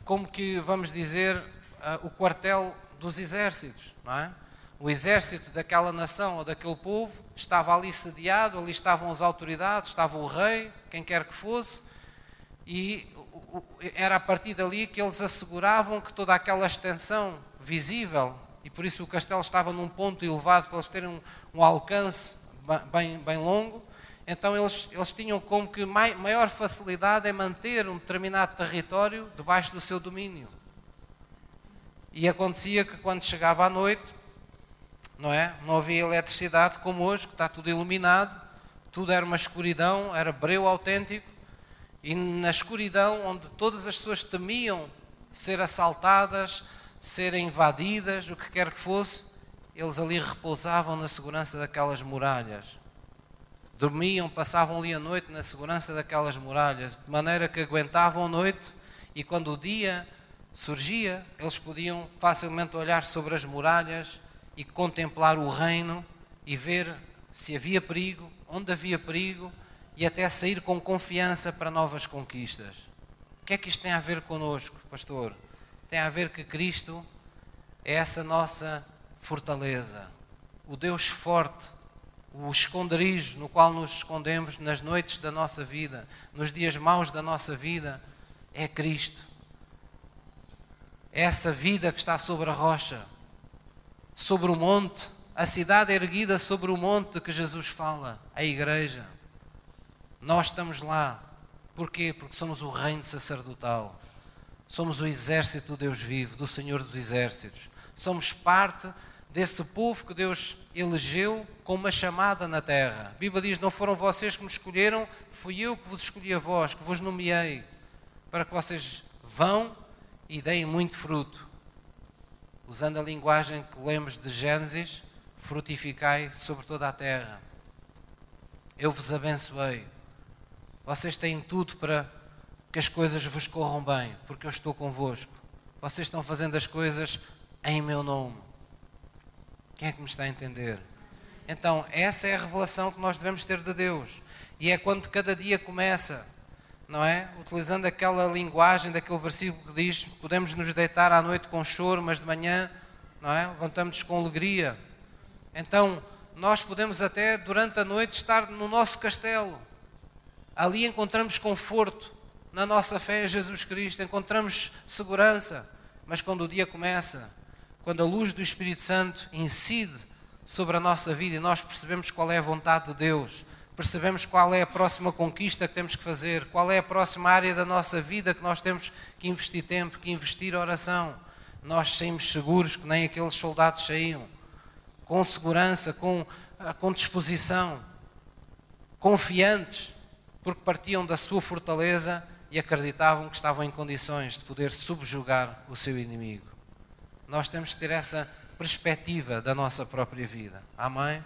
como que, vamos dizer, uh, o quartel dos exércitos, não é? O exército daquela nação ou daquele povo estava ali sediado, ali estavam as autoridades, estava o rei, quem quer que fosse, e era a partir dali que eles asseguravam que toda aquela extensão visível, e por isso o castelo estava num ponto elevado para eles terem um, um alcance bem, bem longo, Então eles, eles tinham como que mai, maior facilidade em manter um determinado território debaixo do seu domínio. E acontecia que quando chegava à noite, não é? Não havia eletricidade como hoje, que está tudo iluminado, tudo era uma escuridão, era breu autêntico, e na escuridão, onde todas as pessoas temiam ser assaltadas, serem invadidas, o que quer que fosse, eles ali repousavam na segurança daquelas muralhas. Dormiam, passavam ali a noite na segurança daquelas muralhas, de maneira que aguentavam a noite e quando o dia surgia, eles podiam facilmente olhar sobre as muralhas e contemplar o reino e ver se havia perigo, onde havia perigo e até sair com confiança para novas conquistas. O que é que isto tem a ver connosco, pastor? Tem a ver que Cristo é essa nossa fortaleza, o Deus forte, o esconderijo no qual nos escondemos nas noites da nossa vida, nos dias maus da nossa vida, é Cristo. É essa vida que está sobre a rocha, sobre o monte, a cidade erguida sobre o monte que Jesus fala, a igreja. Nós estamos lá. Porquê? Porque somos o reino sacerdotal. Somos o exército do Deus vivo, do Senhor dos exércitos. Somos parte desse povo que Deus elegeu com uma chamada na terra. A Bíblia diz: Não foram vocês que me escolheram, fui eu que vos escolhi a vós, que vos nomeei, para que vocês vão e deem muito fruto usando a linguagem que lemos de Gênesis, frutificai sobre toda a terra. Eu vos abençoei. Vocês têm tudo para que as coisas vos corram bem, porque eu estou convosco. Vocês estão fazendo as coisas em meu nome. Quem é que me está a entender? Então, essa é a revelação que nós devemos ter de Deus. E é quando cada dia começa não é? Utilizando aquela linguagem daquele versículo que diz: podemos nos deitar à noite com choro, mas de manhã, não é? Levantamos-nos com alegria. Então, nós podemos até durante a noite estar no nosso castelo. Ali encontramos conforto na nossa fé em Jesus Cristo, encontramos segurança. Mas quando o dia começa, quando a luz do Espírito Santo incide sobre a nossa vida e nós percebemos qual é a vontade de Deus, percebemos qual é a próxima conquista que temos que fazer, qual é a próxima área da nossa vida que nós temos que investir tempo, que investir oração. Nós saímos seguros que nem aqueles soldados saíam, com segurança, com, ah, com disposição, confiantes, porque partiam da sua fortaleza e acreditavam que estavam em condições de poder subjugar o seu inimigo. Nós temos que ter essa perspectiva da nossa própria vida. Amém?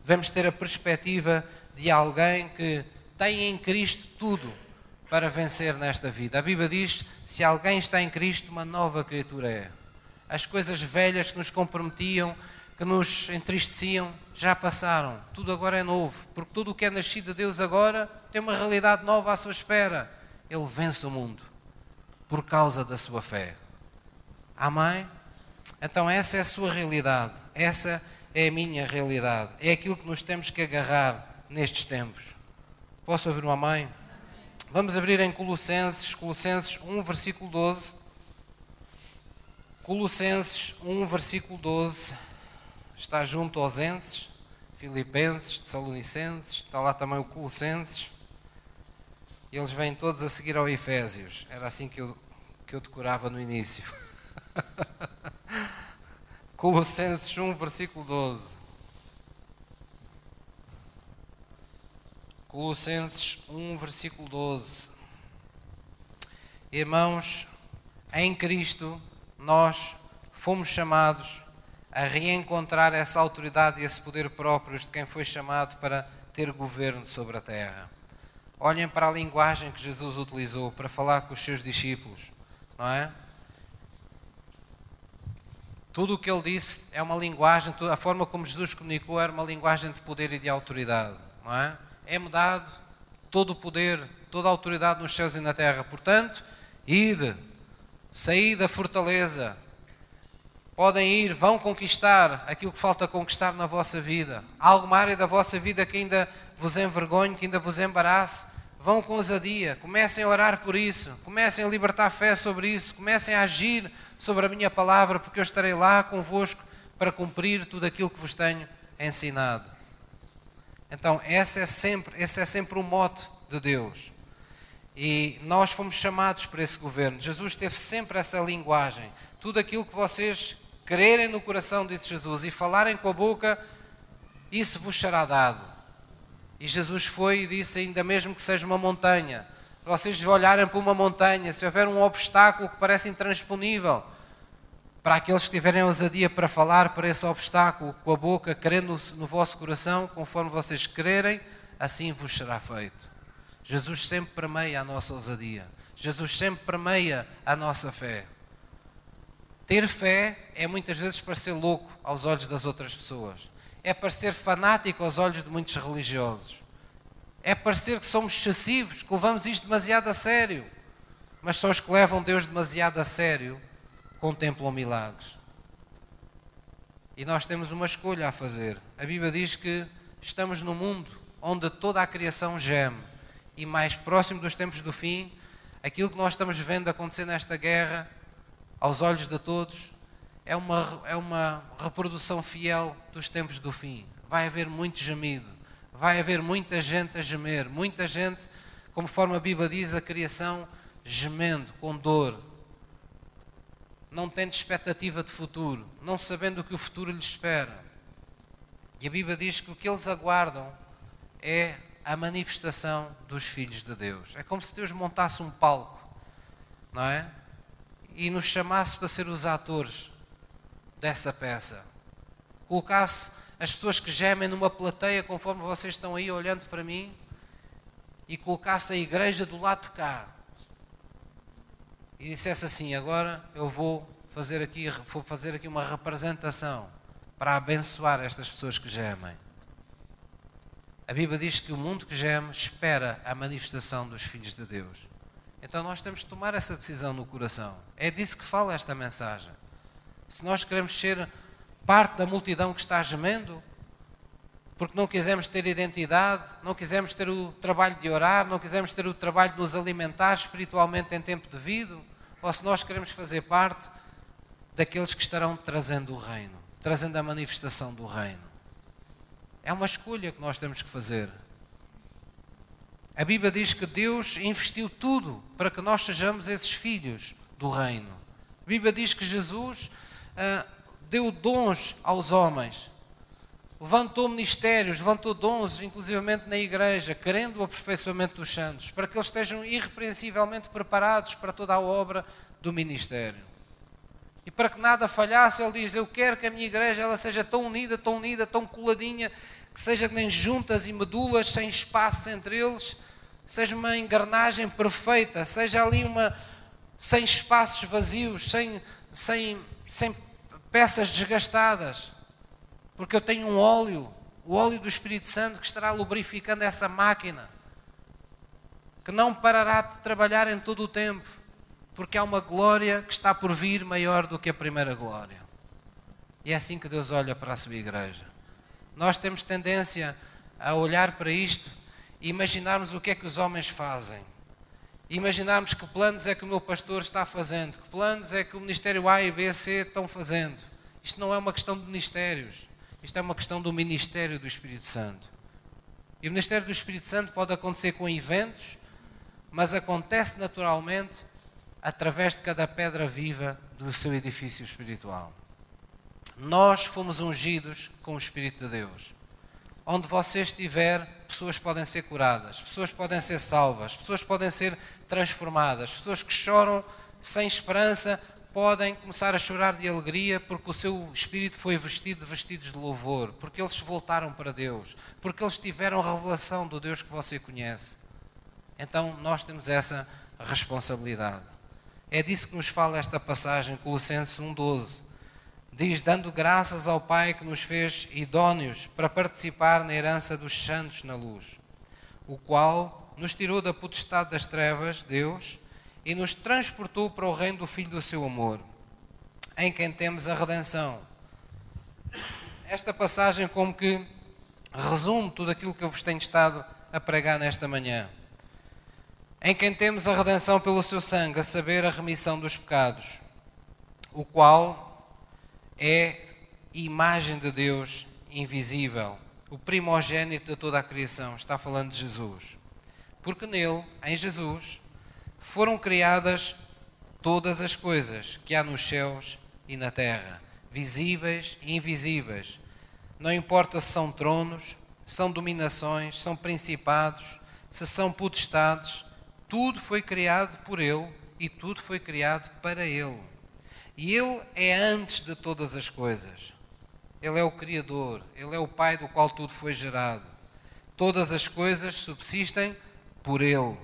Devemos ter a perspectiva de alguém que tem em Cristo tudo para vencer nesta vida. A Bíblia diz: se alguém está em Cristo, uma nova criatura é. As coisas velhas que nos comprometiam, que nos entristeciam, já passaram. Tudo agora é novo, porque tudo o que é nascido de Deus agora tem uma realidade nova à sua espera. Ele vence o mundo por causa da sua fé. Amém? Então, essa é a sua realidade, essa é a minha realidade, é aquilo que nos temos que agarrar nestes tempos. Posso ouvir uma mãe? Vamos abrir em Colossenses, Colossenses 1, versículo 12. Colossenses 1, versículo 12. Está junto aos Enses, Filipenses, Tessalonicenses, está lá também o Colossenses. Eles vêm todos a seguir ao Efésios. Era assim que eu, que eu decorava no início. Colossenses 1, versículo 12. Colossenses 1, versículo 12. Irmãos, em Cristo nós fomos chamados a reencontrar essa autoridade e esse poder próprios de quem foi chamado para ter governo sobre a terra. Olhem para a linguagem que Jesus utilizou para falar com os seus discípulos, não é? Tudo o que ele disse é uma linguagem, a forma como Jesus comunicou era uma linguagem de poder e de autoridade, não é? é-me dado todo o poder, toda a autoridade nos céus e na terra. Portanto, ide, saí da fortaleza. Podem ir, vão conquistar aquilo que falta conquistar na vossa vida. Há alguma área da vossa vida que ainda vos envergonhe, que ainda vos embarace? Vão com ousadia, comecem a orar por isso, comecem a libertar fé sobre isso, comecem a agir sobre a minha palavra, porque eu estarei lá convosco para cumprir tudo aquilo que vos tenho ensinado. Então, esse é sempre, esse é sempre o mote de Deus. E nós fomos chamados para esse governo. Jesus teve sempre essa linguagem. Tudo aquilo que vocês crerem no coração, disse Jesus, e falarem com a boca, isso vos será dado. E Jesus foi e disse, ainda mesmo que seja uma montanha, se vocês olharem para uma montanha, se houver um obstáculo que parece intransponível, para aqueles que tiverem ousadia para falar para esse obstáculo com a boca, crendo no vosso coração, conforme vocês crerem, assim vos será feito. Jesus sempre permeia a nossa ousadia. Jesus sempre permeia a nossa fé. Ter fé é muitas vezes parecer louco aos olhos das outras pessoas. É parecer fanático aos olhos de muitos religiosos. É parecer que somos excessivos, que levamos isto demasiado a sério. Mas só os que levam Deus demasiado a sério contemplam milagres. E nós temos uma escolha a fazer. A Bíblia diz que estamos no mundo onde toda a criação geme. E mais próximo dos tempos do fim, aquilo que nós estamos vendo acontecer nesta guerra, aos olhos de todos, é uma, é uma reprodução fiel dos tempos do fim. Vai haver muito gemido, vai haver muita gente a gemer, muita gente, conforme a Bíblia diz, a criação gemendo, com dor, não tendo expectativa de futuro, não sabendo o que o futuro lhes espera. E a Bíblia diz que o que eles aguardam é a manifestação dos filhos de Deus. É como se Deus montasse um palco, não é? E nos chamasse para ser os atores dessa peça. Colocasse as pessoas que gemem numa plateia, conforme vocês estão aí olhando para mim, e colocasse a igreja do lado de cá e dissesse assim: agora eu vou fazer aqui, vou fazer aqui uma representação para abençoar estas pessoas que gemem. A Bíblia diz que o mundo que geme espera a manifestação dos filhos de Deus. Então nós temos de tomar essa decisão no coração. É disso que fala esta mensagem. Se nós queremos ser parte da multidão que está gemendo, porque não quisemos ter identidade, não quisemos ter o trabalho de orar, não quisemos ter o trabalho de nos alimentar espiritualmente em tempo devido, ou se nós queremos fazer parte daqueles que estarão trazendo o reino, trazendo a manifestação do reino. É uma escolha que nós temos que fazer. A Bíblia diz que Deus investiu tudo para que nós sejamos esses filhos do reino. A Bíblia diz que Jesus ah, deu dons aos homens, levantou ministérios, levantou dons, inclusivamente na igreja, querendo o aperfeiçoamento dos santos, para que eles estejam irrepreensivelmente preparados para toda a obra do ministério. E para que nada falhasse, ele diz: Eu quero que a minha igreja ela seja tão unida, tão unida, tão coladinha, que seja nem juntas e medulas, sem espaço entre eles, seja uma engrenagem perfeita, seja ali uma sem espaços vazios, sem, sem, sem peças desgastadas, porque eu tenho um óleo, o óleo do Espírito Santo que estará lubrificando essa máquina, que não parará de trabalhar em todo o tempo, porque há uma glória que está por vir maior do que a primeira glória. E é assim que Deus olha para a sua igreja. Nós temos tendência a olhar para isto imaginarmos o que é que os homens fazem. Imaginarmos que planos é que o meu pastor está fazendo, que planos é que o Ministério A e B C estão fazendo. Isto não é uma questão de ministérios. Isto é uma questão do ministério do Espírito Santo. E o ministério do Espírito Santo pode acontecer com eventos, mas acontece naturalmente através de cada pedra viva do seu edifício espiritual. Nós fomos ungidos com o Espírito de Deus. Onde você estiver, pessoas podem ser curadas, pessoas podem ser salvas, pessoas podem ser transformadas, pessoas que choram sem esperança podem começar a chorar de alegria porque o seu espírito foi vestido de vestidos de louvor, porque eles voltaram para Deus, porque eles tiveram revelação do Deus que você conhece. Então nós temos essa responsabilidade. É disso que nos fala esta passagem, Colossenses 1,12. Diz: Dando graças ao Pai que nos fez idóneos para participar na herança dos santos na luz, o qual nos tirou da potestade das trevas, Deus, e nos transportou para o reino do Filho do seu amor, em quem temos a redenção. Esta passagem, como que resume tudo aquilo que eu vos tenho estado a pregar nesta manhã. Em quem temos a redenção pelo seu sangue, a saber, a remissão dos pecados, o qual é imagem de Deus invisível, o primogênito de toda a criação. Está falando de Jesus. Porque nele, em Jesus, foram criadas todas as coisas que há nos céus e na terra, visíveis e invisíveis. Não importa se são tronos, são dominações, são principados, se são potestades, tudo foi criado por Ele e tudo foi criado para Ele. E Ele é antes de todas as coisas. Ele é o Criador, Ele é o Pai do qual tudo foi gerado. Todas as coisas subsistem por Ele.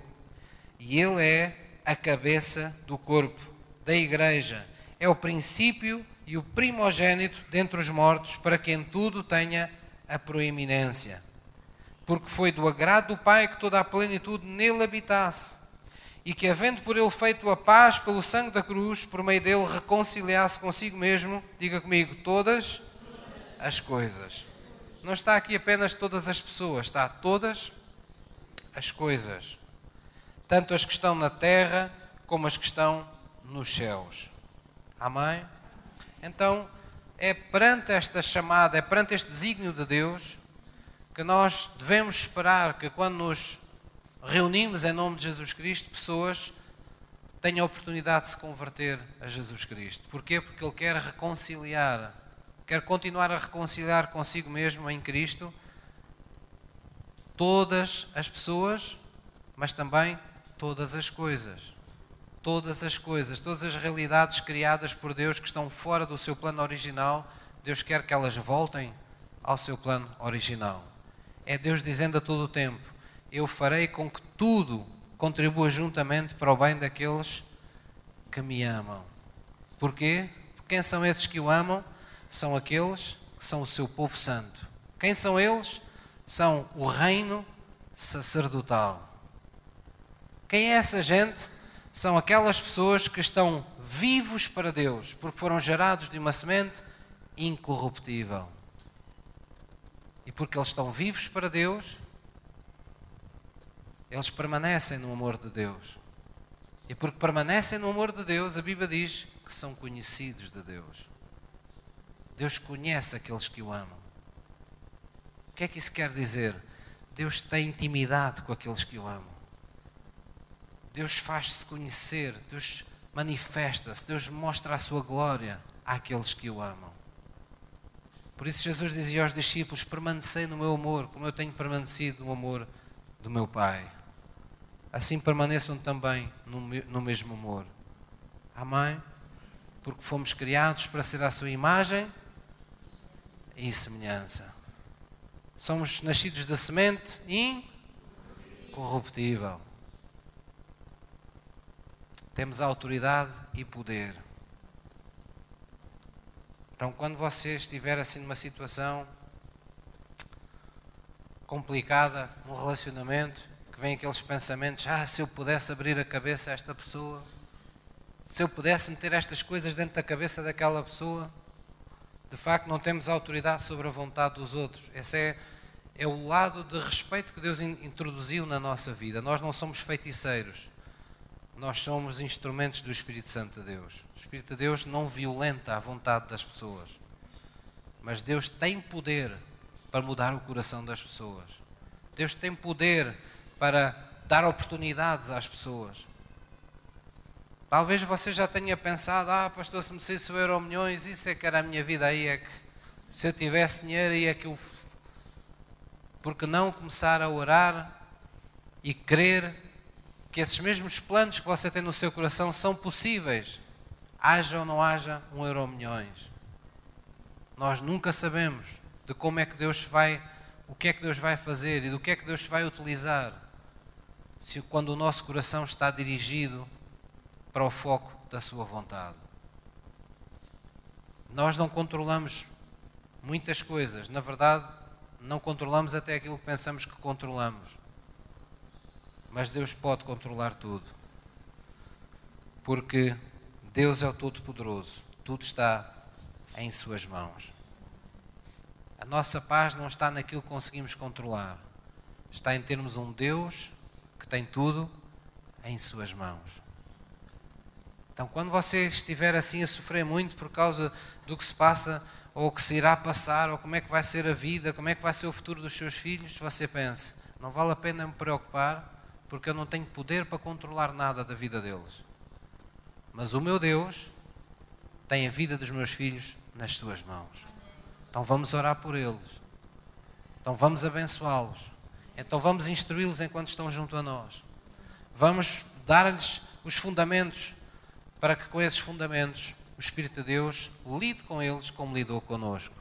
E Ele é a cabeça do corpo, da Igreja. É o princípio e o primogênito dentre os mortos, para que em tudo tenha a proeminência. Porque foi do agrado do Pai que toda a plenitude nele habitasse, e que, havendo por ele feito a paz pelo sangue da cruz, por meio dele reconciliasse consigo mesmo, diga comigo, todas as coisas. Não está aqui apenas todas as pessoas, está todas as coisas. Tanto as que estão na terra como as que estão nos céus. Amém? Então, é perante esta chamada, é perante este desígnio de Deus, que nós devemos esperar que quando nos reunimos em nome de Jesus Cristo, pessoas tenham a oportunidade de se converter a Jesus Cristo. Porquê? Porque Ele quer reconciliar, quer continuar a reconciliar consigo mesmo em Cristo todas as pessoas, mas também todas as coisas. Todas as coisas, todas as realidades criadas por Deus que estão fora do seu plano original, Deus quer que elas voltem ao seu plano original. É Deus dizendo a todo o tempo: Eu farei com que tudo contribua juntamente para o bem daqueles que me amam. Porquê? Quem são esses que o amam? São aqueles que são o seu povo santo. Quem são eles? São o reino sacerdotal. Quem é essa gente? São aquelas pessoas que estão vivos para Deus, porque foram gerados de uma semente incorruptível. E porque eles estão vivos para Deus, eles permanecem no amor de Deus. E porque permanecem no amor de Deus, a Bíblia diz que são conhecidos de Deus. Deus conhece aqueles que o amam. O que é que isso quer dizer? Deus tem intimidade com aqueles que o amam. Deus faz-se conhecer, Deus manifesta-se, Deus mostra a sua glória àqueles que o amam. Por isso Jesus dizia aos discípulos: permanecei no meu amor, como eu tenho permanecido no amor do meu Pai. Assim permaneçam também no, mesmo amor. Amém? Porque fomos criados para ser a sua imagem e semelhança. Somos nascidos da semente incorruptível. Temos autoridade e poder. Então, quando você estiver assim numa situação complicada, num relacionamento, vem aqueles pensamentos: ah, se eu pudesse abrir a cabeça a esta pessoa, se eu pudesse meter estas coisas dentro da cabeça daquela pessoa, de facto não temos autoridade sobre a vontade dos outros. Esse é, é o lado de respeito que Deus introduziu na nossa vida. Nós não somos feiticeiros nós somos instrumentos do Espírito Santo de Deus. O Espírito de Deus não violenta a vontade das pessoas, mas Deus tem poder para mudar o coração das pessoas. Deus tem poder para dar oportunidades às pessoas. Talvez você já tenha pensado, ah, pastor, se me saísse o euro milhões, isso é que era a minha vida aí, é que se eu tivesse dinheiro, ia que eu... Porque não começar a orar e crer que esses mesmos planos que você tem no seu coração são possíveis, haja ou não haja um euro milhões. Nós nunca sabemos de como é que Deus vai, o que é que Deus vai fazer e do que é que Deus vai utilizar, se quando o nosso coração está dirigido para o foco da sua vontade. Nós não controlamos muitas coisas, na verdade, não controlamos até aquilo que pensamos que controlamos. Mas Deus pode controlar tudo. Porque Deus é o Todo-Poderoso. Tudo está em Suas mãos. A nossa paz não está naquilo que conseguimos controlar. Está em termos um Deus tem tudo em Suas mãos. Então, quando você estiver assim a sofrer muito por causa do que se passa ou o que se irá passar, ou como é que vai ser a vida, como é que vai ser o futuro dos seus filhos, você pense, não vale a pena me preocupar, porque eu não tenho poder para controlar nada da vida deles. Mas o meu Deus tem a vida dos meus filhos nas suas mãos. Então vamos orar por eles. Então vamos abençoá-los. Então vamos instruí-los enquanto estão junto a nós. Vamos dar-lhes os fundamentos para que com esses fundamentos o Espírito de Deus lide com eles como lidou conosco.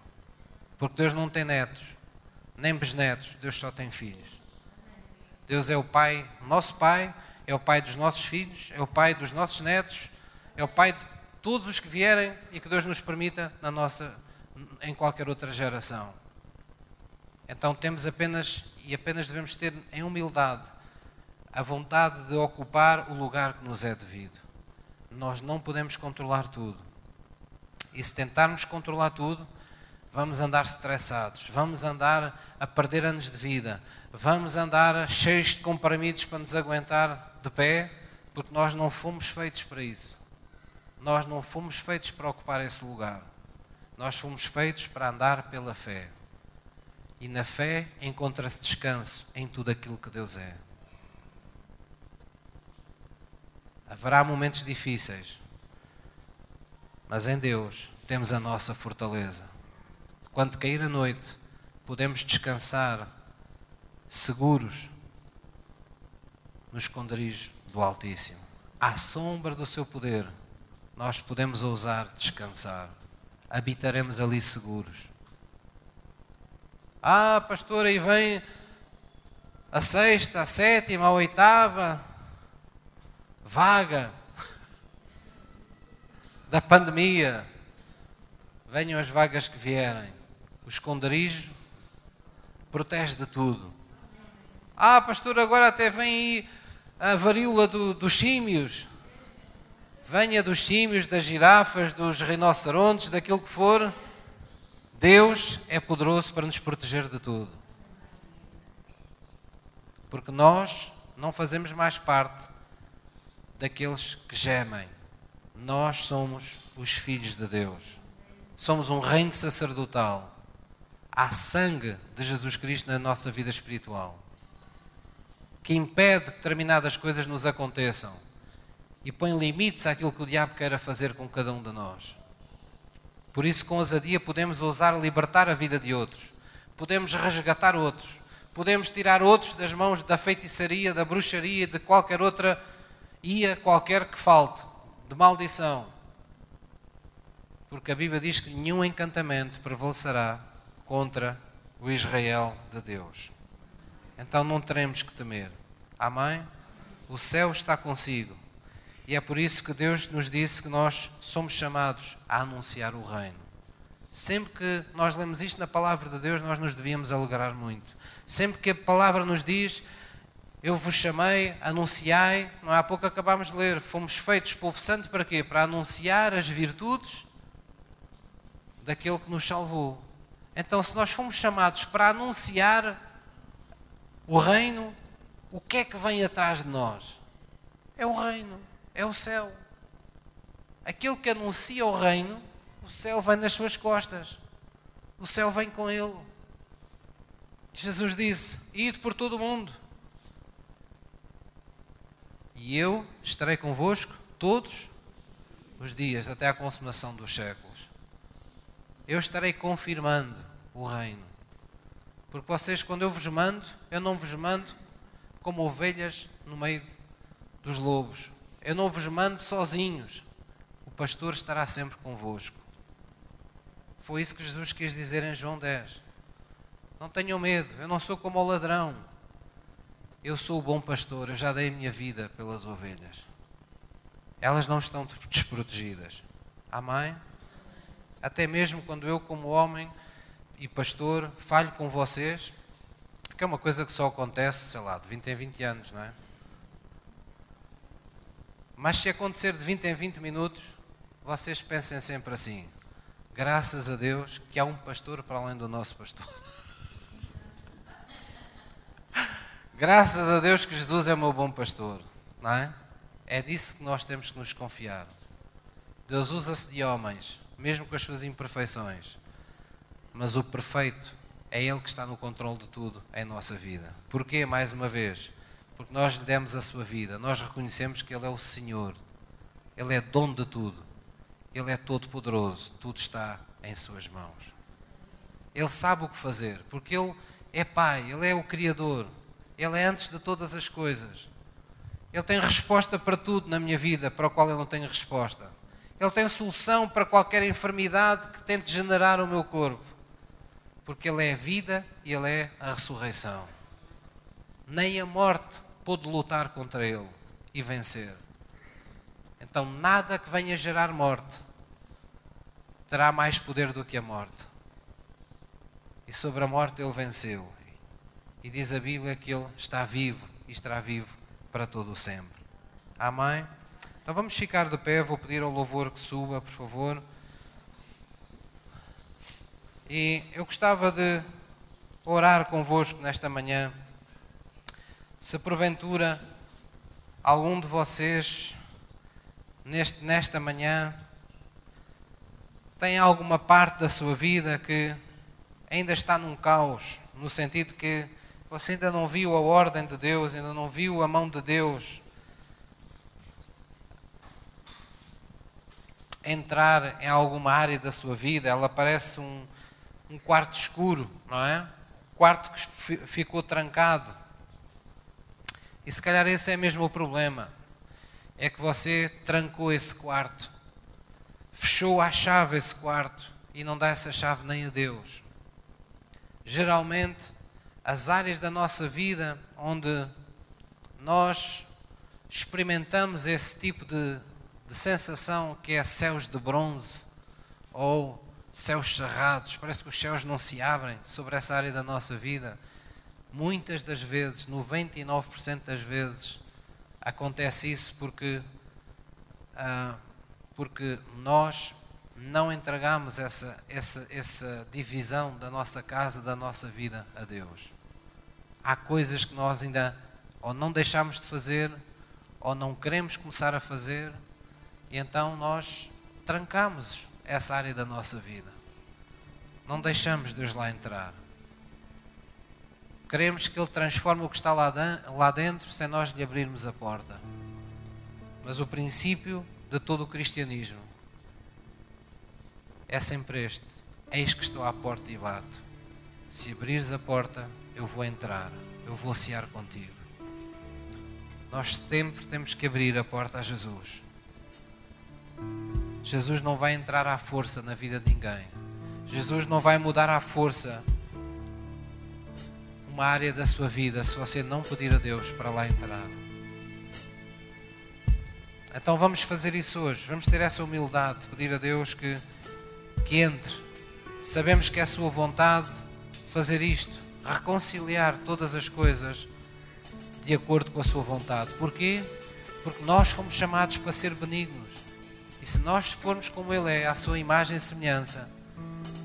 Porque Deus não tem netos, nem bisnetos, Deus só tem filhos. Deus é o Pai, nosso Pai, é o Pai dos nossos filhos, é o Pai dos nossos netos, é o Pai de todos os que vierem e que Deus nos permita na nossa, em qualquer outra geração. Então temos apenas e apenas devemos ter em humildade a vontade de ocupar o lugar que nos é devido. Nós não podemos controlar tudo. E se tentarmos controlar tudo, vamos andar estressados, vamos andar a perder anos de vida, vamos andar cheios de comprimidos para nos aguentar de pé, porque nós não fomos feitos para isso. Nós não fomos feitos para ocupar esse lugar. Nós fomos feitos para andar pela fé. E na fé encontra-se descanso em tudo aquilo que Deus é. Haverá momentos difíceis, mas em Deus temos a nossa fortaleza. Quando cair a noite, podemos descansar seguros no esconderijo do Altíssimo. À sombra do seu poder, nós podemos ousar descansar. Habitaremos ali seguros. Ah, pastor, aí vem a sexta, a sétima, a oitava vaga da pandemia. Venham as vagas que vierem. O esconderijo protege de tudo. Ah, pastor, agora até vem aí a varíola do, dos símios. Venha dos símios, das girafas, dos rinocerontes, daquilo que for. Deus é poderoso para nos proteger de tudo. Porque nós não fazemos mais parte daqueles que gemem. Nós somos os filhos de Deus. Somos um reino sacerdotal. Há sangue de Jesus Cristo na nossa vida espiritual que impede que determinadas coisas nos aconteçam e põe limites àquilo que o diabo queira fazer com cada um de nós. Por isso, com ousadia, podemos ousar libertar a vida de outros, podemos resgatar outros, podemos tirar outros das mãos da feitiçaria, da bruxaria, de qualquer outra ia qualquer que falte, de maldição. Porque a Bíblia diz que nenhum encantamento prevalecerá contra o Israel de Deus. Então não teremos que temer. Amém? O céu está consigo. E é por isso que Deus nos disse que nós somos chamados a anunciar o reino. Sempre que nós lemos isto na palavra de Deus, nós nos devíamos alegrar muito. Sempre que a palavra nos diz, eu vos chamei, anunciai, não é? há pouco acabámos de ler, fomos feitos povo santo para quê? Para anunciar as virtudes daquele que nos salvou. Então, se nós fomos chamados para anunciar o reino, o que é que vem atrás de nós? É o reino é o céu. Aquele que anuncia o reino, o céu vem nas suas costas. O céu vem com ele. Jesus disse: Ide por todo o mundo. E eu estarei convosco todos os dias, até à consumação dos séculos. Eu estarei confirmando o reino. Porque vocês, quando eu vos mando, eu não vos mando como ovelhas no meio dos lobos. Eu não vos mando sozinhos. O pastor estará sempre convosco. Foi isso que Jesus quis dizer em João 10. Não tenham medo, eu não sou como o ladrão. Eu sou o bom pastor, eu já dei a minha vida pelas ovelhas. Elas não estão desprotegidas. Amém? Até mesmo quando eu, como homem e pastor, falho com vocês, que é uma coisa que só acontece, sei lá, de 20 em 20 anos, não é? Mas se acontecer de 20 em 20 minutos, vocês pensem sempre assim: graças a Deus que há um pastor para além do nosso pastor. graças a Deus que Jesus é o meu bom pastor, não é? É disso que nós temos que nos confiar. Deus usa-se de homens, mesmo com as suas imperfeições, mas o perfeito é Ele que está no controle de tudo em nossa vida. Porquê? Mais uma vez, porque nós lhe demos a sua vida, nós reconhecemos que Ele é o Senhor, Ele é dono de tudo, Ele é todo-poderoso, tudo está em Suas mãos. Ele sabe o que fazer, porque Ele é Pai, Ele é o Criador, Ele é antes de todas as coisas. Ele tem resposta para tudo na minha vida, para o qual eu não tenho resposta. Ele tem solução para qualquer enfermidade que tente generar o meu corpo. Porque Ele é a vida e Ele é a ressurreição. Nem a morte pôde lutar contra Ele e vencer. Então, nada que venha gerar morte terá mais poder do que a morte. E sobre a morte Ele venceu. E diz a Bíblia que Ele está vivo e estará vivo para todo o sempre. Amém? Então vamos ficar de pé, vou pedir ao louvor que suba, por favor. E eu gostava de orar convosco nesta manhã. Se porventura algum de vocês, neste, nesta manhã, tem alguma parte da sua vida que ainda está num caos, no sentido que você ainda não viu a ordem de Deus, ainda não viu a mão de Deus entrar em alguma área da sua vida, ela parece um, um quarto escuro, não é? quarto que ficou trancado. E se calhar esse é mesmo o problema. É que você trancou esse quarto, fechou à chave esse quarto e não dá essa chave nem a Deus. Geralmente, as áreas da nossa vida onde nós experimentamos esse tipo de, de sensação que é céus de bronze ou céus cerrados, parece que os céus não se abrem sobre essa área da nossa vida. Muitas das vezes, 99% das vezes, acontece isso porque, ah, porque nós não entregamos essa, essa, essa divisão da nossa casa, da nossa vida a Deus há coisas que nós ainda ou não deixamos de fazer ou não queremos começar a fazer e então nós trancamos essa área da nossa vida. Não deixamos Deus lá entrar. Queremos que Ele transforme o que está lá dentro sem nós lhe abrirmos a porta. Mas o princípio de todo o cristianismo é sempre este: Eis que estou à porta e bato. Se abrires a porta, eu vou entrar, eu vou cear contigo. Nós sempre temos que abrir a porta a Jesus. Jesus não vai entrar à força na vida de ninguém. Jesus não vai mudar à força uma área da sua vida se você não pedir a Deus para lá entrar. Então vamos fazer isso hoje. Vamos ter essa humildade de pedir a Deus que, que entre. Sabemos que é a sua vontade fazer isto reconciliar todas as coisas de acordo com a sua vontade. Porquê? Porque nós fomos chamados para ser benignos. E se nós formos como Ele é, à sua imagem e semelhança,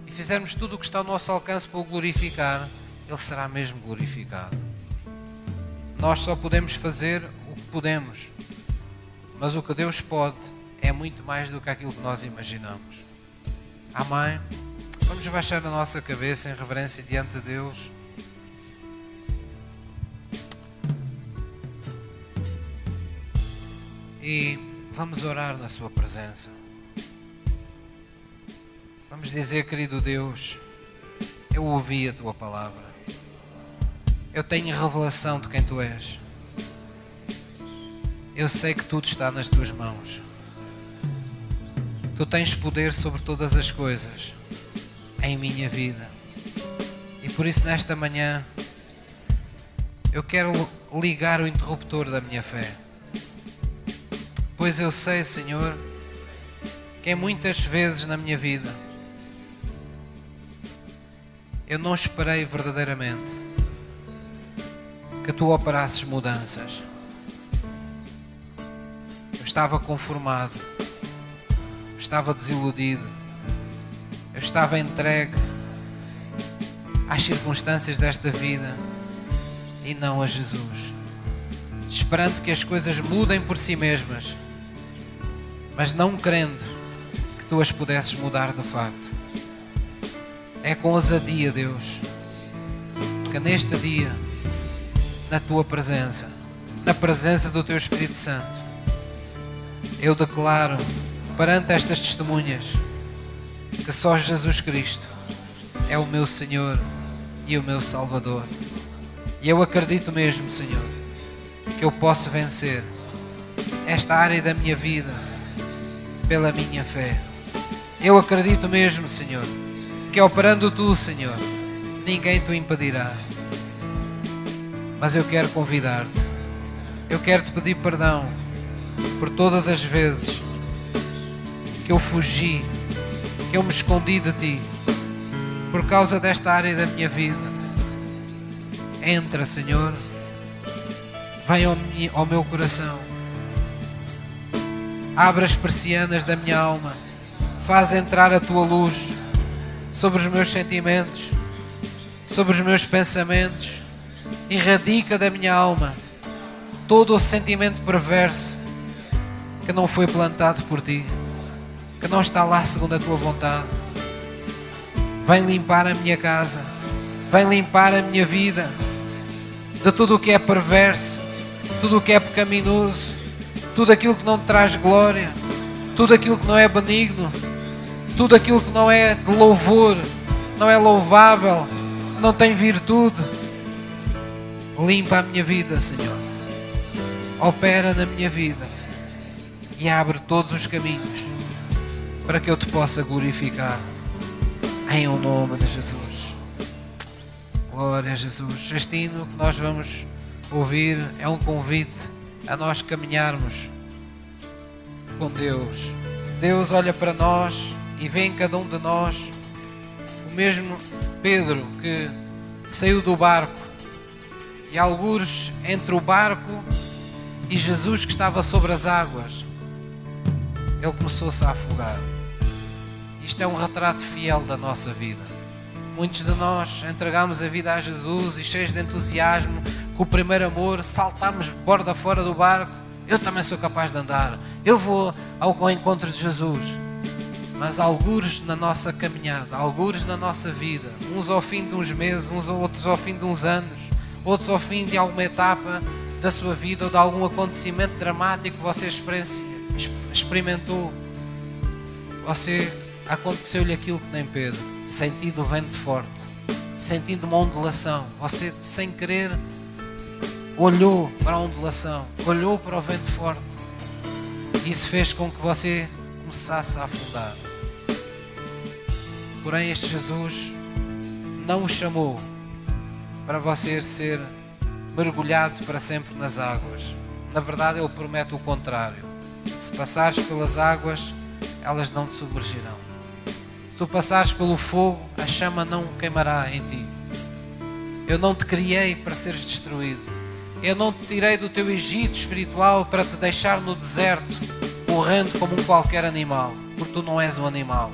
e fizermos tudo o que está ao nosso alcance para o glorificar, Ele será mesmo glorificado. Nós só podemos fazer o que podemos, mas o que Deus pode é muito mais do que aquilo que nós imaginamos. Amém? Vamos baixar a nossa cabeça em reverência diante de Deus. e vamos orar na Sua presença. Vamos dizer, querido Deus, eu ouvi a Tua palavra, eu tenho revelação de quem Tu és, eu sei que tudo está nas Tuas mãos. Tu tens poder sobre todas as coisas em minha vida. E por isso, nesta manhã, eu quero ligar o interruptor da minha fé. Pois eu sei, Senhor, que muitas vezes na minha vida eu não esperei verdadeiramente que tu operasses mudanças. Eu estava conformado, eu estava desiludido, eu estava entregue às circunstâncias desta vida e não a Jesus, esperando que as coisas mudem por si mesmas mas não crendo que tu as pudesses mudar de facto. É com ousadia, Deus, que neste dia, na tua presença, na presença do teu Espírito Santo, eu declaro perante estas testemunhas que só Jesus Cristo é o meu Senhor e o meu Salvador. E eu acredito mesmo, Senhor, que eu posso vencer esta área da minha vida pela minha fé. Eu acredito mesmo, Senhor, que operando tu, Senhor, ninguém te impedirá. Mas eu quero convidar-te, eu quero te pedir perdão por todas as vezes que eu fugi, que eu me escondi de ti, por causa desta área da minha vida. Entra, Senhor, vem ao, meu coração, abre as persianas da minha alma, faz entrar a tua luz sobre os meus sentimentos, sobre os meus pensamentos, erradica da minha alma todo o sentimento perverso que não foi plantado por ti, que não está lá segundo a tua vontade. Vem limpar a minha casa, vem limpar a minha vida de tudo o que é perverso, tudo o que é pecaminoso, tudo aquilo que não te traz glória, tudo aquilo que não é benigno, tudo aquilo que não é de louvor, não é louvável, não tem virtude. Limpa a minha vida, Senhor. Opera na minha vida e abre todos os caminhos para que eu te possa glorificar em o nome de Jesus. Glória a Jesus. Este hino que nós vamos ouvir é um convite a nós caminharmos com Deus. Deus olha para nós e vê em cada um de nós o mesmo Pedro que saiu do barco e algures entre o barco e Jesus que estava sobre as águas, ele começou-se a afogar. Isto é um retrato fiel da nossa vida. Muitos de nós entregamos a vida a Jesus e cheios de entusiasmo, com o primeiro amor, saltamos borda fora do barco. Eu também sou capaz de andar. Eu vou ao encontro de Jesus mas algures na nossa caminhada, algures na nossa vida, uns ao fim de uns meses, uns outros ao fim de uns anos, outros ao fim de alguma etapa da sua vida ou de algum acontecimento dramático que você experimentou. Você aconteceu-lhe aquilo que nem Pedro, sentindo o vento forte, sentindo uma ondulação. Você, sem querer, olhou para a ondulação, olhou para o vento forte. Isso fez com que você começasse a afundar. Porém, este Jesus não o chamou para você ser mergulhado para sempre nas águas. Na verdade, Ele promete o contrário. Se passares pelas águas, elas não te submergirão. Se tu passares pelo fogo, a chama não queimará em ti. Eu não te criei para seres destruído. Eu não te tirei do teu Egito espiritual para te deixar no deserto, morrendo como um qualquer animal, porque tu não és um animal.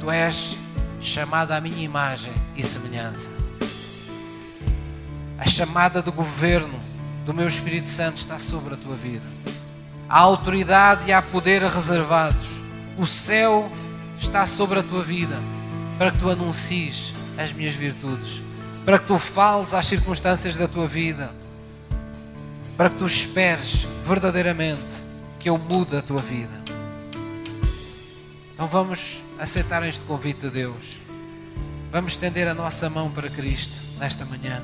Tu és chamado à minha imagem e semelhança. A chamada do governo do meu Espírito Santo está sobre a tua vida. A autoridade e há poder reservados. O céu está sobre a tua vida para que tu anuncies as minhas virtudes, para que tu fales às circunstâncias da tua vida, para que tu esperes verdadeiramente que eu mude a tua vida. Então vamos aceitar este convite de Deus. Vamos estender a nossa mão para Cristo nesta manhã.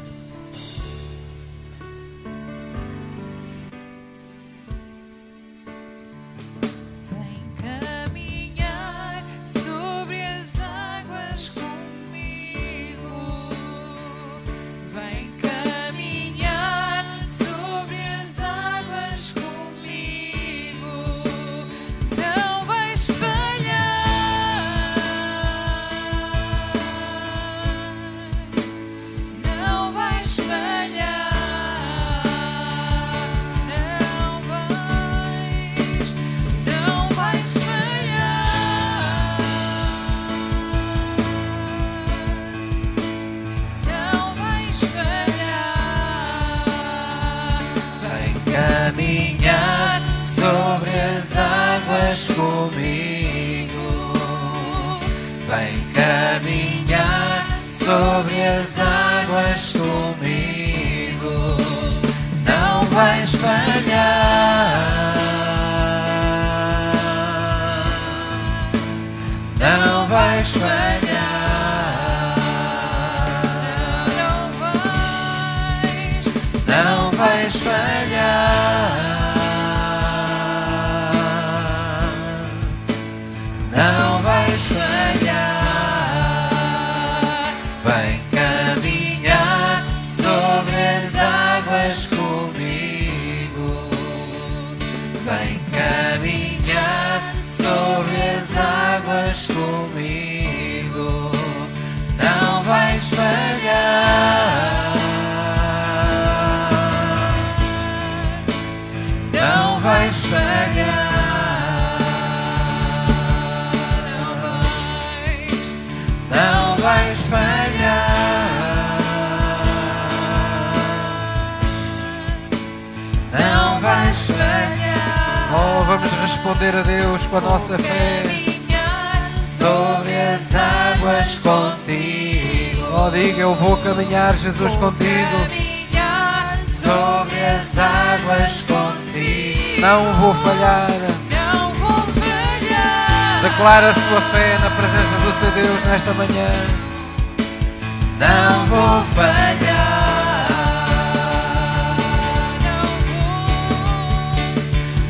Responder a Deus com a nossa fé sobre as águas contigo. Oh, diga, eu vou caminhar, Jesus, contigo. Sobre as águas. Não vou falhar. Não vou falhar. Declara a sua fé na presença do seu Deus nesta manhã. Não vou falhar.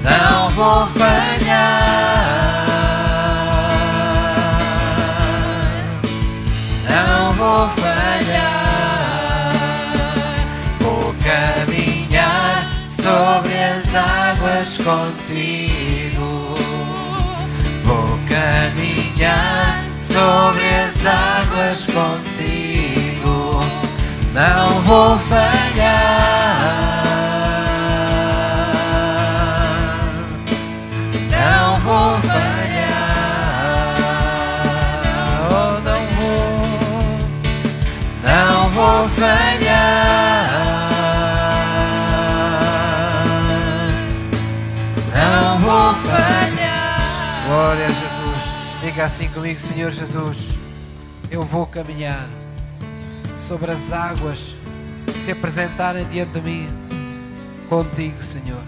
Não vou falhar. Não vou falhar. Águas contigo. Vou caminhar sobre as águas contigo. Não vou falhar. Não vou falhar. Oh, não vou. Não vou falhar. Glória a Jesus. Diga assim comigo, Senhor Jesus. Eu vou caminhar sobre as águas que se apresentarem diante de mim contigo, Senhor.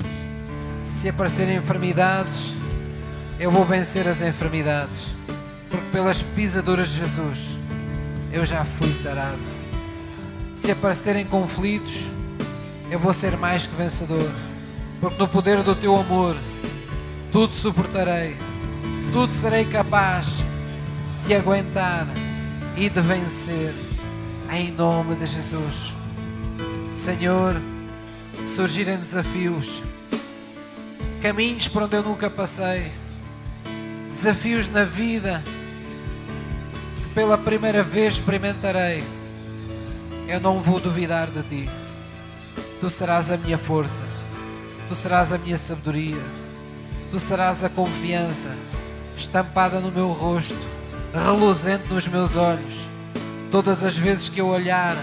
Se aparecerem enfermidades, eu vou vencer as enfermidades, porque pelas pisaduras de Jesus eu já fui sarado. Se aparecerem conflitos, eu vou ser mais que vencedor, porque no poder do teu amor tudo suportarei, tudo serei capaz de aguentar e de vencer, em nome de Jesus. Senhor, surgirem desafios, caminhos por onde eu nunca passei, desafios na vida que pela primeira vez experimentarei, eu não vou duvidar de ti. Tu serás a minha força, tu serás a minha sabedoria, tu serás a confiança estampada no meu rosto, reluzente nos meus olhos, todas as vezes que eu olhar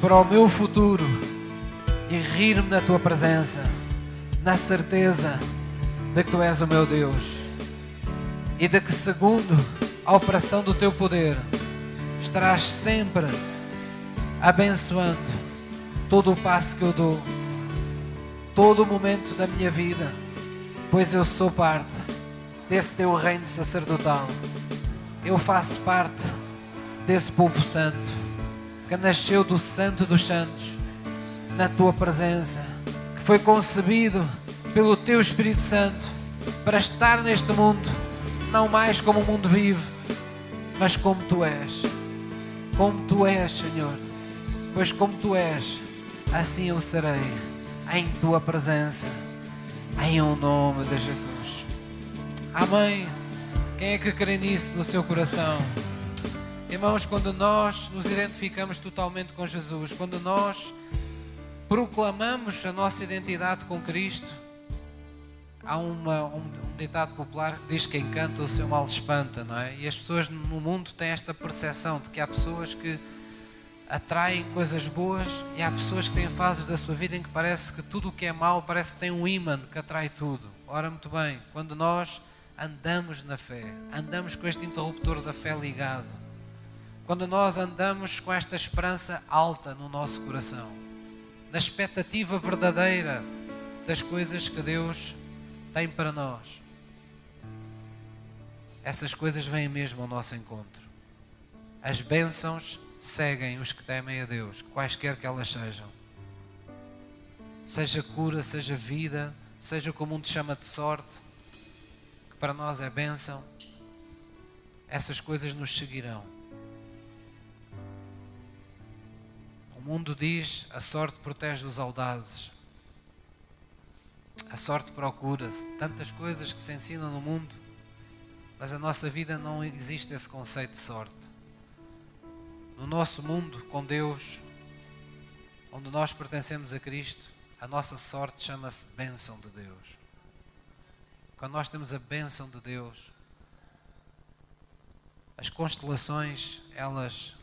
para o meu futuro e rir-me na tua presença, na certeza de que tu és o meu Deus e de que, segundo a operação do teu poder, estarás sempre abençoando todo o passo que eu dou, todo o momento da minha vida, pois eu sou parte desse teu reino sacerdotal. Eu faço parte desse povo santo que nasceu do Santo dos Santos, na tua presença, que foi concebido pelo teu Espírito Santo para estar neste mundo, não mais como o mundo vive, mas como tu és. Como tu és, Senhor. Pois como tu és, assim eu serei em tua presença, em o nome de Jesus. Amém. Quem é que crê nisso no seu coração? Irmãos, quando nós nos identificamos totalmente com Jesus, quando nós proclamamos a nossa identidade com Cristo, há uma, um, um ditado popular que diz que quem canta o seu mal espanta, não é? E as pessoas no mundo têm esta percepção de que há pessoas que atraem coisas boas e há pessoas que têm fases da sua vida em que parece que tudo o que é mau parece que tem um imã que atrai tudo. Ora, muito bem, quando nós andamos na fé, andamos com este interruptor da fé ligado, Quando nós andamos com esta esperança alta no nosso coração, na expectativa verdadeira das coisas que Deus tem para nós, essas coisas vêm mesmo ao nosso encontro. As bênçãos seguem os que temem a Deus, quaisquer que elas sejam. Seja cura, seja vida, seja como um te chama de sorte, para nós é bênção, essas coisas nos seguirão. O mundo diz: a sorte protege os audazes. A sorte procura-se. Tantas coisas que se ensinam no mundo. Mas a nossa vida não existe esse conceito de sorte. No nosso mundo, com Deus, onde nós pertencemos a Cristo, a nossa sorte chama-se bênção de Deus. Quando nós temos a bênção de Deus, as constelações, elas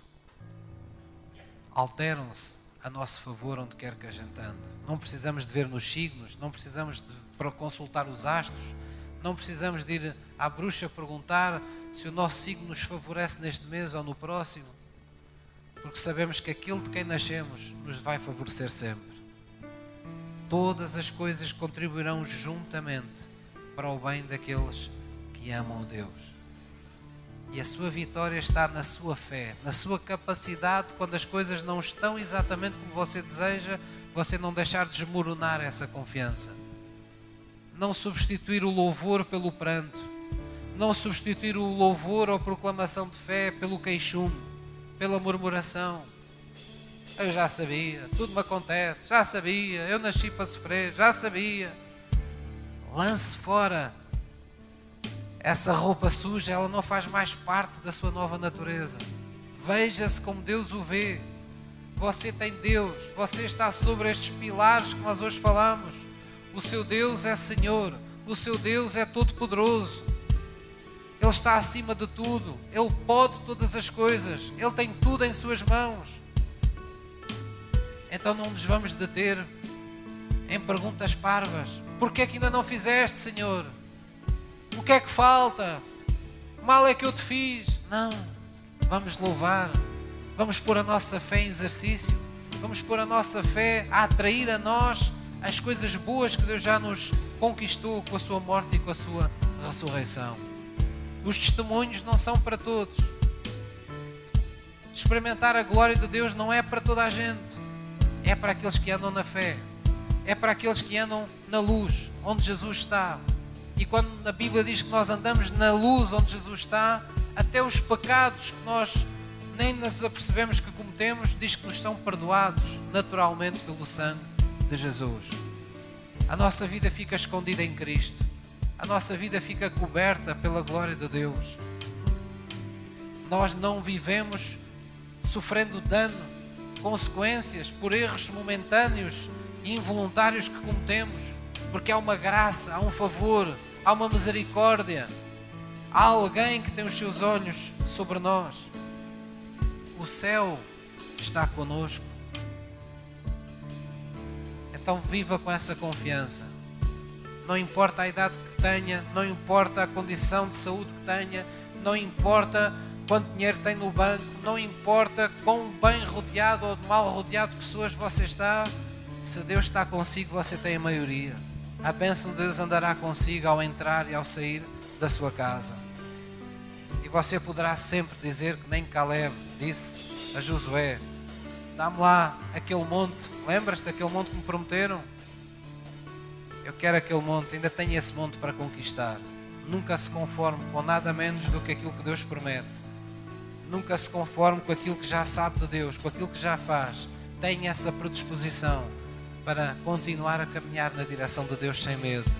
alteram-se a nosso favor onde quer que a gente ande. Não precisamos de ver nos signos, não precisamos de para consultar os astros, não precisamos de ir à bruxa perguntar se o nosso signo nos favorece neste mês ou no próximo, porque sabemos que aquilo de quem nascemos nos vai favorecer sempre. Todas as coisas contribuirão juntamente para o bem daqueles que amam Deus. E a sua vitória está na sua fé, na sua capacidade, quando as coisas não estão exatamente como você deseja, você não deixar desmoronar essa confiança. Não substituir o louvor pelo pranto. Não substituir o louvor ou proclamação de fé pelo queixume, pela murmuração. Eu já sabia, tudo me acontece, já sabia, eu nasci para sofrer, já sabia. Lance fora essa roupa suja, ela não faz mais parte da sua nova natureza. Veja-se como Deus o vê. Você tem Deus, você está sobre estes pilares que nós hoje falamos. O seu Deus é Senhor, o seu Deus é todo-poderoso. Ele está acima de tudo, ele pode todas as coisas, ele tem tudo em suas mãos. Então não nos vamos deter em perguntas parvas. Por que é que ainda não fizeste, Senhor? O que é que falta? Mal é que eu te fiz? Não. Vamos louvar. Vamos pôr a nossa fé em exercício. Vamos pôr a nossa fé a atrair a nós as coisas boas que Deus já nos conquistou com a sua morte e com a sua ressurreição. Os testemunhos não são para todos. Experimentar a glória de Deus não é para toda a gente. É para aqueles que andam na fé. É para aqueles que andam na luz, onde Jesus está. E quando a Bíblia diz que nós andamos na luz onde Jesus está, até os pecados que nós nem nos apercebemos que cometemos, diz que nos são perdoados naturalmente pelo sangue de Jesus. A nossa vida fica escondida em Cristo. A nossa vida fica coberta pela glória de Deus. Nós não vivemos sofrendo dano, consequências por erros momentâneos involuntários que cometemos, porque há uma graça, há um favor, há uma misericórdia, há alguém que tem os seus olhos sobre nós. O céu está conosco. Então viva com essa confiança. Não importa a idade que tenha, não importa a condição de saúde que tenha, não importa quanto dinheiro tem no banco, não importa quão bem rodeado ou mal rodeado de pessoas você está, se Deus está consigo, você tem a maioria. A bênção de Deus andará consigo ao entrar e ao sair da sua casa. E você poderá sempre dizer que nem Caleb disse a Josué: Dá-me lá aquele monte. Lembras-te daquele monte que me prometeram? Eu quero aquele monte, ainda tenho esse monte para conquistar. Nunca se conforme com nada menos do que aquilo que Deus promete. Nunca se conforme com aquilo que já sabe de Deus, com aquilo que já faz. Tenha essa predisposição para continuar a caminhar na direção de Deus sem medo.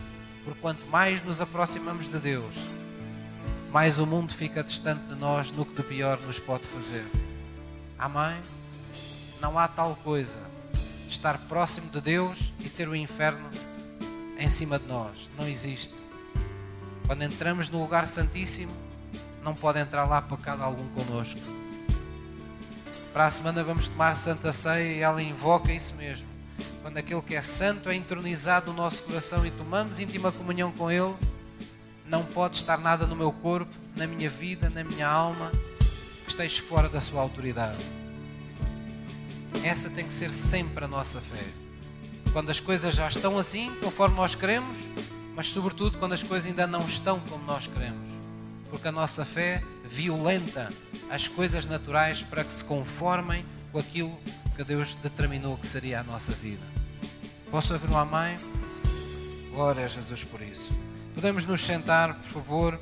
Porque quanto mais nos aproximamos de Deus, mais o mundo fica distante de nós no que de pior nos pode fazer. Amém? Não há tal coisa estar próximo de Deus e ter o inferno em cima de nós. Não existe. Quando entramos no lugar santíssimo, não pode entrar lá pecado algum connosco. Para a semana vamos tomar Santa Ceia e ela invoca isso mesmo quando aquele que é santo é entronizado no nosso coração e tomamos íntima comunhão com Ele, não pode estar nada no meu corpo, na minha vida, na minha alma, que esteja fora da sua autoridade. Essa tem que ser sempre a nossa fé. Quando as coisas já estão assim, conforme nós queremos, mas sobretudo quando as coisas ainda não estão como nós queremos. Porque a nossa fé violenta as coisas naturais para que se conformem com aquilo que Deus determinou que seria a nossa vida. Posso ouvir um amém? Glória a Jesus por isso. Podemos nos sentar, por favor.